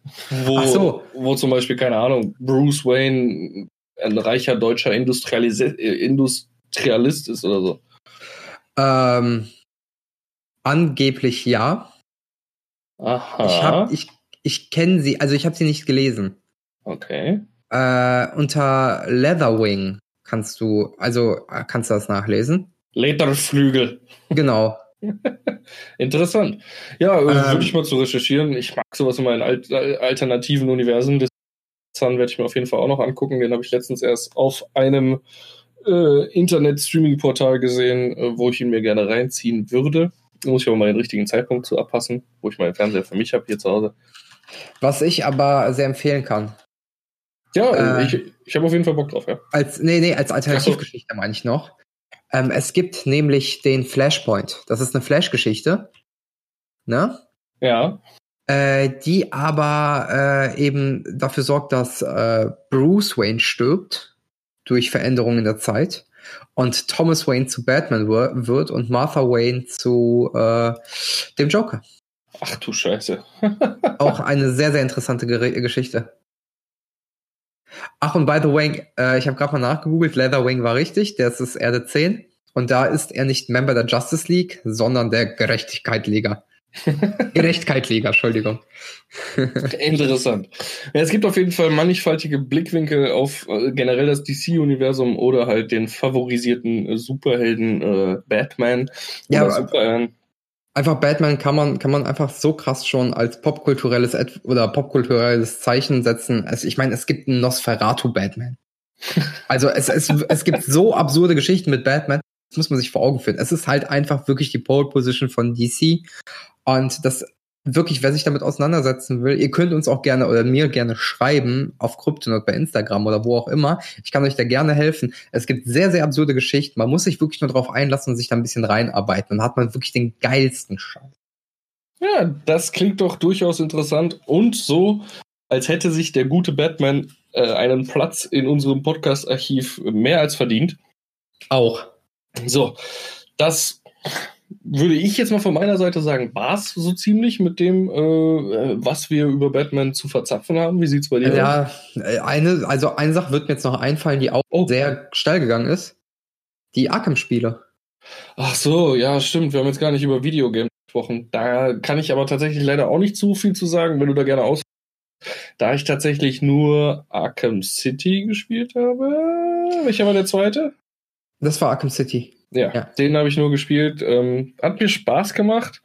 Wo, so. wo zum Beispiel, keine Ahnung, Bruce Wayne ein reicher deutscher Industrialis Industrialist ist oder so. Ähm, angeblich ja. Aha. Ich hab, ich, ich kenne sie, also ich habe sie nicht gelesen. okay. Äh, unter Leatherwing kannst du, also äh, kannst du das nachlesen. Lederflügel. Genau. [LAUGHS] Interessant. Ja, äh, Ähm. würde ich mal zu recherchieren. Ich mag sowas immer in alt, äh, alternativen Universen. Das Sun werde ich mir auf jeden Fall auch noch angucken. Den habe ich letztens erst auf einem äh, Internet-Streaming-Portal gesehen, äh, wo ich ihn mir gerne reinziehen würde. Da muss ich aber mal den richtigen Zeitpunkt zu abpassen, wo ich meinen Fernseher für mich habe hier zu Hause. Was ich aber sehr empfehlen kann. Ja, Äh. ich, ich habe auf jeden Fall Bock drauf, ja. Als, nee, nee, als Alternativgeschichte meine ich noch. Ähm, es gibt nämlich den Flashpoint. Das ist eine Flash-Geschichte. Ne? Ja, Äh, die aber äh, eben dafür sorgt, dass äh, Bruce Wayne stirbt durch Veränderungen in der Zeit und Thomas Wayne zu Batman wird und Martha Wayne zu äh, dem Joker. ach du Scheiße. [LAUGHS] Auch eine sehr, sehr interessante Geschichte. Ach, und by the way, äh, ich habe gerade mal nachgegoogelt, Leatherwing war richtig, der ist Erde 10. Und da ist er nicht Member der Justice League, sondern der Gerechtigkeit-Liga. [LAUGHS] Gerechtigkeit-Liga, Entschuldigung. [LAUGHS] Interessant. Ja, es gibt auf jeden Fall mannigfaltige Blickwinkel auf äh, generell das DC-Universum oder halt den favorisierten äh, Superhelden äh, Batman Ja, oder aber- Superman. Einfach Batman kann man, kann man einfach so krass schon als popkulturelles Et- oder popkulturelles Zeichen setzen. Also ich meine, es gibt einen Nosferatu-Batman. Also es, es, es gibt so absurde Geschichten mit Batman, das muss man sich vor Augen führen. Es ist halt einfach wirklich die Pole Position von DC. Und das wirklich, wer sich damit auseinandersetzen will, ihr könnt uns auch gerne oder mir gerne schreiben auf Kryptonaut bei Instagram oder wo auch immer. Ich kann euch da gerne helfen. Es gibt sehr, sehr absurde Geschichten. Man muss sich wirklich nur darauf einlassen und sich da ein bisschen reinarbeiten. Dann hat man wirklich den geilsten Scheiß. Ja, das klingt doch durchaus interessant und so, als hätte sich der gute Batman äh, einen Platz in unserem Podcast-Archiv mehr als verdient. Auch. So, das würde ich jetzt mal von meiner Seite sagen, war's so ziemlich mit dem, äh, was wir über Batman zu verzapfen haben. Wie sieht's bei dir aus? Ja, eine, also eine Sache wird mir jetzt noch einfallen, die auch Oh. sehr steil gegangen ist. Die Arkham-Spiele. Ach so, ja, stimmt. Wir haben jetzt gar nicht über Videogames gesprochen. Da kann ich aber tatsächlich leider auch nicht zu viel zu sagen, wenn du da gerne aus. Da ich tatsächlich nur Arkham City gespielt habe. Welcher war der zweite? Das war Arkham City. Ja, Ja. den habe ich nur gespielt. Ähm, hat mir Spaß gemacht.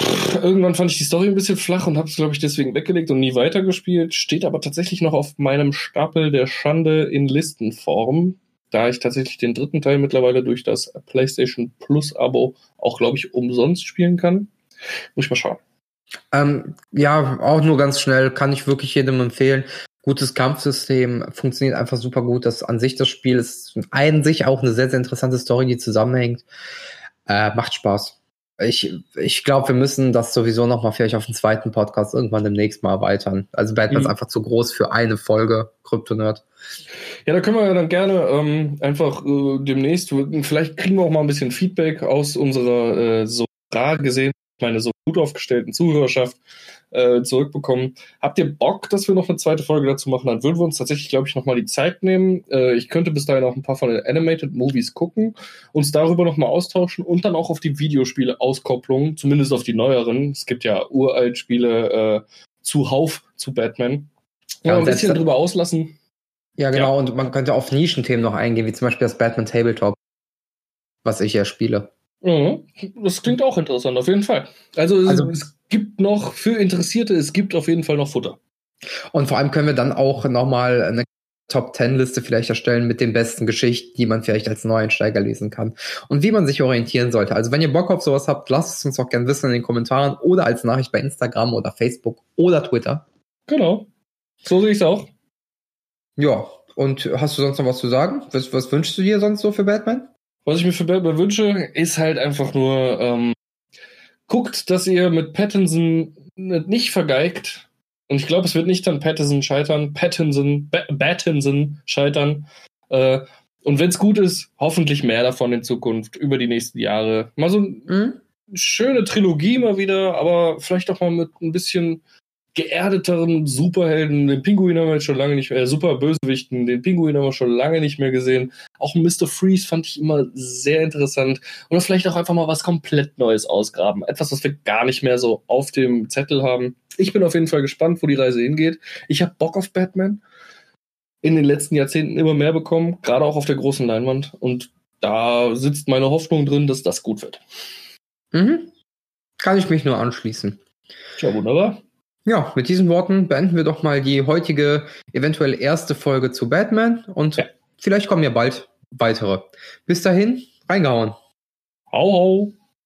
Pff, Irgendwann fand ich die Story ein bisschen flach und habe es, glaube ich, deswegen weggelegt und nie weitergespielt. Steht aber tatsächlich noch auf meinem Stapel der Schande in Listenform, da ich tatsächlich den dritten Teil mittlerweile durch das PlayStation Plus Abo auch, glaube ich, umsonst spielen kann. Muss ich mal schauen. Ähm, ja, auch nur ganz schnell, kann ich wirklich jedem empfehlen. Gutes Kampfsystem, funktioniert einfach super gut. Das an sich das Spiel ist an sich auch eine sehr, sehr interessante Story, die zusammenhängt. Äh, macht Spaß. Ich, ich glaube, wir müssen das sowieso noch mal vielleicht auf den zweiten Podcast irgendwann demnächst mal erweitern. Also Batman ist Mhm. einfach zu groß für eine Folge Kryptonerd. Ja, da können wir ja dann gerne ähm, einfach äh, demnächst, vielleicht kriegen wir auch mal ein bisschen Feedback aus unserer äh, so rar gesehen, meine so gut aufgestellten Zuhörerschaft äh, zurückbekommen. Habt ihr Bock, dass wir noch eine zweite Folge dazu machen? Dann würden wir uns tatsächlich, glaube ich, noch mal die Zeit nehmen. Äh, ich könnte bis dahin auch ein paar von den Animated Movies gucken, uns darüber noch mal austauschen und dann auch auf die Videospiele Auskopplungen, zumindest auf die neueren. Es gibt ja uralt Spiele äh, zuhauf zu Batman. Ja, Ja, ein bisschen drüber auslassen. Ja, genau. Und man könnte auf Nischenthemen noch eingehen, wie zum Beispiel das Batman Tabletop, was ich ja spiele. Mhm. Das klingt auch interessant, auf jeden Fall. Also, es- Also- es gibt noch für Interessierte, es gibt auf jeden Fall noch Futter. Und vor allem können wir dann auch nochmal eine Top 10 Liste vielleicht erstellen mit den besten Geschichten, die man vielleicht als Neueinsteiger lesen kann. Und wie man sich orientieren sollte. Also wenn ihr Bock auf sowas habt, lasst es uns auch gerne wissen in den Kommentaren oder als Nachricht bei Instagram oder Facebook oder Twitter. Genau. So sehe ich es auch. Ja, und hast du sonst noch was zu sagen? Was, was wünschst du dir sonst so für Batman? Was ich mir für Batman wünsche, ist halt einfach nur, ähm, guckt, dass ihr mit Pattinson nicht vergeigt. Und ich glaube, es wird nicht an Pattinson scheitern, Pattinson, ba Pattinson scheitern, Äh, und wenn es gut ist, hoffentlich mehr davon in Zukunft, über die nächsten Jahre. Mal so eine mhm. schöne Trilogie mal wieder, aber vielleicht auch mal mit ein bisschen geerdeteren Superhelden. Den Pinguin haben wir jetzt schon lange nicht mehr, äh, super Bösewichten, den Pinguin haben wir schon lange nicht mehr gesehen. Auch Mr. Freeze fand ich immer sehr interessant. Oder vielleicht auch einfach mal was komplett Neues ausgraben. Etwas, was wir gar nicht mehr so auf dem Zettel haben. Ich bin auf jeden Fall gespannt, wo die Reise hingeht. Ich habe Bock auf Batman. In den letzten Jahrzehnten immer mehr bekommen, gerade auch auf der großen Leinwand. Und da sitzt meine Hoffnung drin, dass das gut wird. Mhm. Kann ich mich nur anschließen. Tja, wunderbar. Ja, mit diesen Worten beenden wir doch mal die heutige, eventuell erste Folge zu Batman und ja. vielleicht kommen ja bald weitere. Bis dahin, reingehauen. Hau, hau.